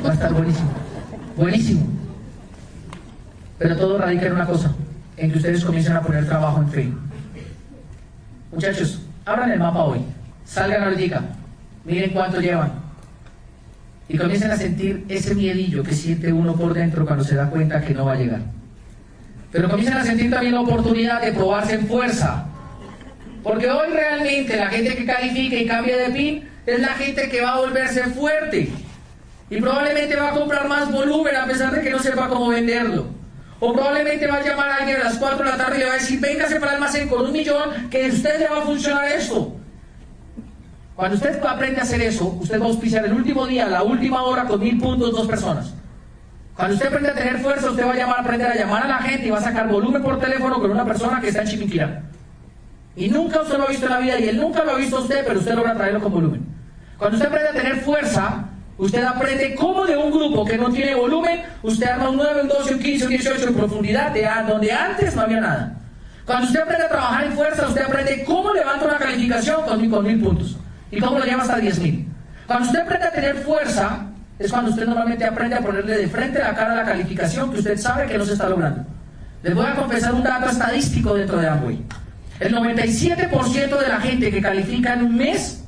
Speaker 1: Va a estar buenísimo. Buenísimo. Pero todo radica en una cosa, en que ustedes comiencen a poner trabajo en fe. Muchachos, abran el mapa hoy. Salgan ahorita. Miren cuánto llevan. Y comiencen a sentir ese miedillo que siente uno por dentro cuando se da cuenta que no va a llegar. Pero comiencen a sentir también la oportunidad de probarse en fuerza. Porque hoy realmente la gente que califica y cambia de PIN es la gente que va a volverse fuerte. Y probablemente va a comprar más volumen a pesar de que no sepa cómo venderlo. O probablemente va a llamar a alguien a las 4 de la tarde y va a decir, véngase para el almacén con un millón, que usted le va a funcionar esto. Cuando usted aprende a hacer eso, usted va a auspiciar el último día, la última hora, con mil puntos, dos personas. Cuando usted aprende a tener fuerza, usted va a llamar, aprender a llamar a la gente y va a sacar volumen por teléfono con una persona que está en Chiquinquirá. Y nunca usted lo ha visto en la vida y él nunca lo ha visto a usted, pero usted logra traerlo con volumen. Cuando usted aprende a tener fuerza, usted aprende cómo de un grupo que no tiene volumen, usted arma un 9, un 12, un 15, un 18 en profundidad, de donde antes no había nada. Cuando usted aprende a trabajar en fuerza, usted aprende cómo levanta una calificación con mil, puntos y cómo lo lleva hasta 10.000. Cuando usted aprende a tener fuerza, es cuando usted normalmente aprende a ponerle de frente la cara a la calificación que usted sabe que no se está logrando. Les voy a confesar un dato estadístico dentro de Amway. El 97% de la gente que califica en un mes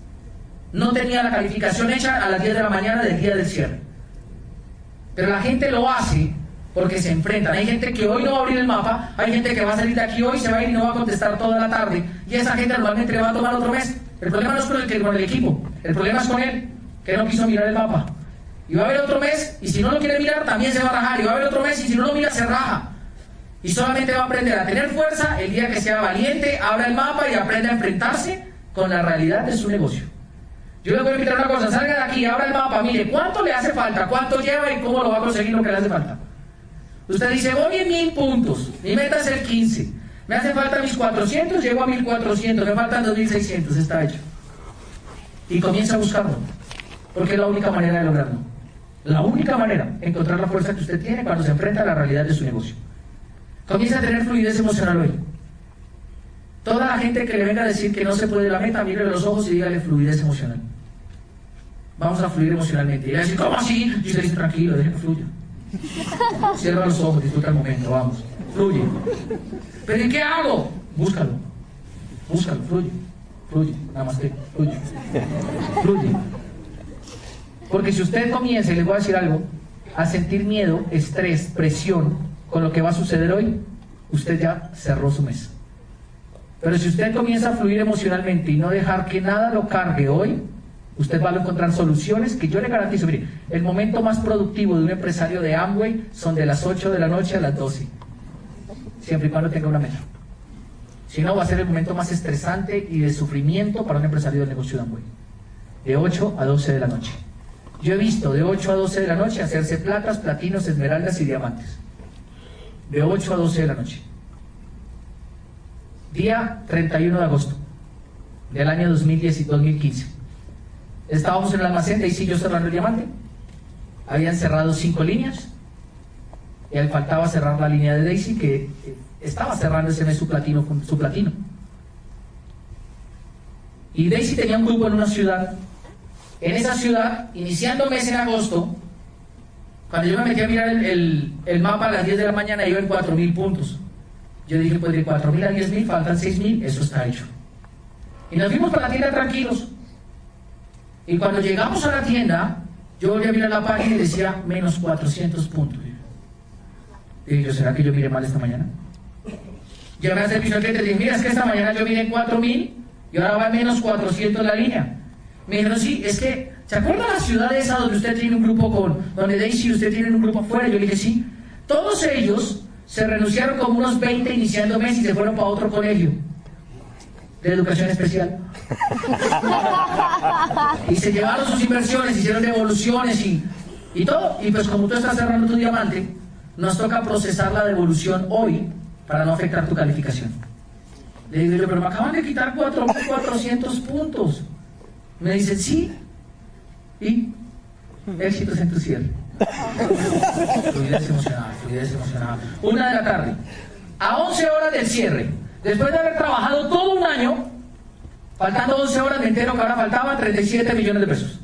Speaker 1: no tenía la calificación hecha a las 10 de la mañana del día del cierre. Pero la gente lo hace porque se enfrentan. Hay gente que hoy no va a abrir el mapa, hay gente que va a salir de aquí hoy, se va a ir y no va a contestar toda la tarde. Y esa gente normalmente le va a tomar otro mes. El problema no es con el, con el equipo, el problema es con él, que no quiso mirar el mapa. Y va a haber otro mes, y si no lo quiere mirar, también se va a rajar. Y va a haber otro mes, y si no lo mira, se raja. Y solamente va a aprender a tener fuerza el día que sea valiente, abra el mapa y aprenda a enfrentarse con la realidad de su negocio. Yo le voy a invitar una cosa, salga de aquí, abra el mapa, mire cuánto le hace falta, cuánto lleva y cómo lo va a conseguir lo que le hace falta. Usted dice, voy en mil puntos, mi meta es el 15. Me hace falta mis 400, llego a 1400, me faltan 2600, está hecho. Y comienza a buscarlo, porque es la única manera de lograrlo. La única manera, encontrar la fuerza que usted tiene cuando se enfrenta a la realidad de su negocio. Comienza a tener fluidez emocional hoy. Toda la gente que le venga a decir que no se puede la meta, mire los ojos y dígale fluidez emocional. Vamos a fluir emocionalmente. Y le va a decir, ¿cómo así? Y usted dice, tranquilo, deje que fluya. Cierra los ojos, disfruta el momento, vamos. Fluye. ¿Pero y qué hago? Búscalo. Búscalo, fluye. Fluye. Nada más que fluye. Fluye. Porque si usted comienza, y les voy a decir algo, a sentir miedo, estrés, presión con lo que va a suceder hoy, usted ya cerró su mes. Pero si usted comienza a fluir emocionalmente y no dejar que nada lo cargue hoy, usted va a encontrar soluciones que yo le garantizo. Mire, el momento más productivo de un empresario de Amway son de las 8 de la noche a las 12, siempre y cuando tenga una meta. Si no, va a ser el momento más estresante y de sufrimiento para un empresario del negocio de Amway. De 8 a 12 de la noche. Yo he visto de 8 a 12 de la noche hacerse platas, platinos, esmeraldas y diamantes. De 8 a 12 de la noche. Día 31 de agosto del año 2010 y 2015. Estábamos en el almacén, de yo cerrando el diamante. Habían cerrado cinco líneas. Y faltaba cerrar la línea de Daisy, que estaba cerrando ese mes su platino, su platino. Y Daisy tenía un grupo en una ciudad. En esa ciudad, iniciando mes en agosto, cuando yo me metí a mirar el, el mapa a las 10 de la mañana, iba en 4.000 puntos. Yo dije, pues de 4.000 a 10.000 faltan 6.000, eso está hecho. Y nos fuimos para la tienda tranquilos. Y cuando llegamos a la tienda, yo volví a mirar la página y decía menos 400 puntos. Y yo, ¿será que yo miré mal esta mañana? Yo me servicio al cliente y dije, mira, es que esta mañana yo miré 4.000 y ahora va menos 400 la línea. Me dijeron, sí, es que, ¿se acuerda la ciudad esa donde usted tiene un grupo con, donde Daisy usted tienen un grupo afuera? Yo le dije, sí. Todos ellos se renunciaron como unos 20 iniciando mes y se fueron para otro colegio de educación especial. y se llevaron sus inversiones, hicieron devoluciones y, y todo. Y pues como tú estás cerrando tu diamante, nos toca procesar la devolución hoy para no afectar tu calificación. Le digo pero me acaban de quitar 4.400 puntos. Me dice, sí. Y éxitos en tu cierre. fluidez emocional, fluidez emocional. Una de la tarde. A 11 horas del cierre. Después de haber trabajado todo un año, faltando 11 horas, me entero que ahora faltaban 37 millones de pesos.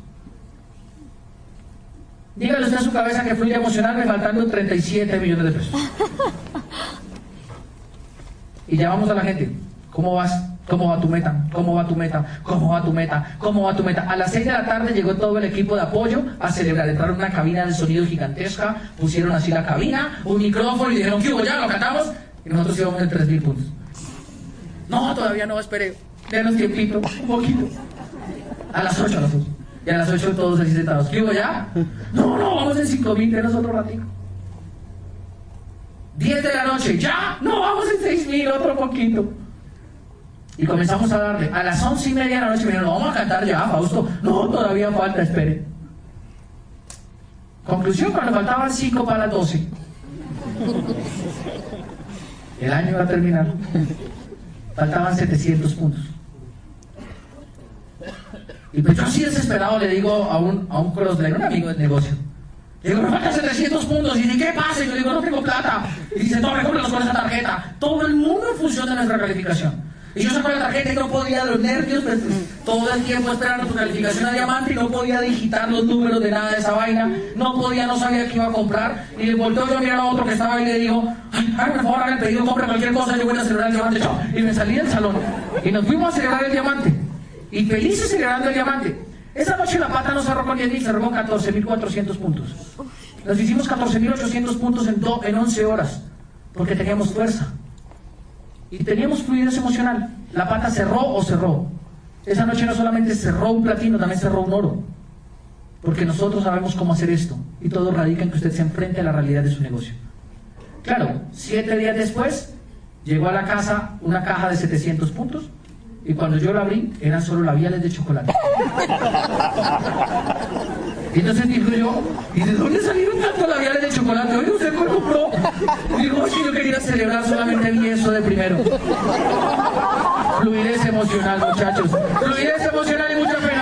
Speaker 1: Dígale usted a su cabeza que fluye emocional, me faltando 37 millones de pesos. Y llamamos a la gente. ¿Cómo vas? ¿Cómo va tu meta? ¿Cómo va tu meta? ¿Cómo va tu meta? ¿Cómo va tu meta? A las 6 de la tarde llegó todo el equipo de apoyo a celebrar. Entraron en una cabina de sonido gigantesca, pusieron así la cabina, un micrófono y dijeron, ¿qué hubo? Ya lo cantamos. Y nosotros íbamos en 3.000 puntos. No, todavía no, espere. Denos tiempito, un poquito. A las 8, a las 8. Y a las 8 todos así sentados. ¿Qué hubo ya? No, no, vamos en 5.000, denos otro ratito. 10 de la noche, ¿ya? No, vamos en 6.000, otro poquito. Y comenzamos a darle. A las once y media de la noche me dijeron, vamos a cantar ya, Fausto. No, todavía falta, espere. Conclusión, cuando faltaban 5 para las 12, el año iba a terminar, faltaban 700 puntos. Y pues yo así desesperado le digo a un, a un crossline, un amigo del negocio, le digo, me faltan 700 puntos. Y dice, ¿qué pasa? Y yo digo, no tengo plata. Y dice, no, cómpralos con esa tarjeta. Todo el mundo en función de nuestra calificación. Y yo saco la tarjeta y no podía, los nervios, pues, todo el tiempo esperando tu calificación a diamante y no podía digitar los números de nada de esa vaina. No podía, no sabía qué iba a comprar. Y le volteó yo a mirar a otro que estaba ahí y le dijo, ay, por favor, haga el pedido, compre cualquier cosa, yo voy a celebrar el diamante, chao. Y me salí del salón. Y nos fuimos a celebrar el diamante. Y felices celebrando el diamante. Esa noche la pata no cerró con 10.000, cerró con 14.400 puntos. Nos hicimos 14.800 puntos en, en 11 horas, porque teníamos fuerza. Y teníamos fluidez emocional. La pata cerró o cerró. Esa noche no solamente cerró un platino, también cerró un oro. Porque nosotros sabemos cómo hacer esto. Y todo radica en que usted se enfrente a la realidad de su negocio. Claro, siete días después, llegó a la casa una caja de 700 puntos. Y cuando yo la abrí, eran solo labiales de chocolate. Y entonces digo yo, ¿y de dónde salieron tantos labiales de chocolate? Oye, ¿usted cuál compró? Digo, si yo quería celebrar solamente vi eso de primero. Fluidez emocional, muchachos. Fluidez emocional y mucha fe.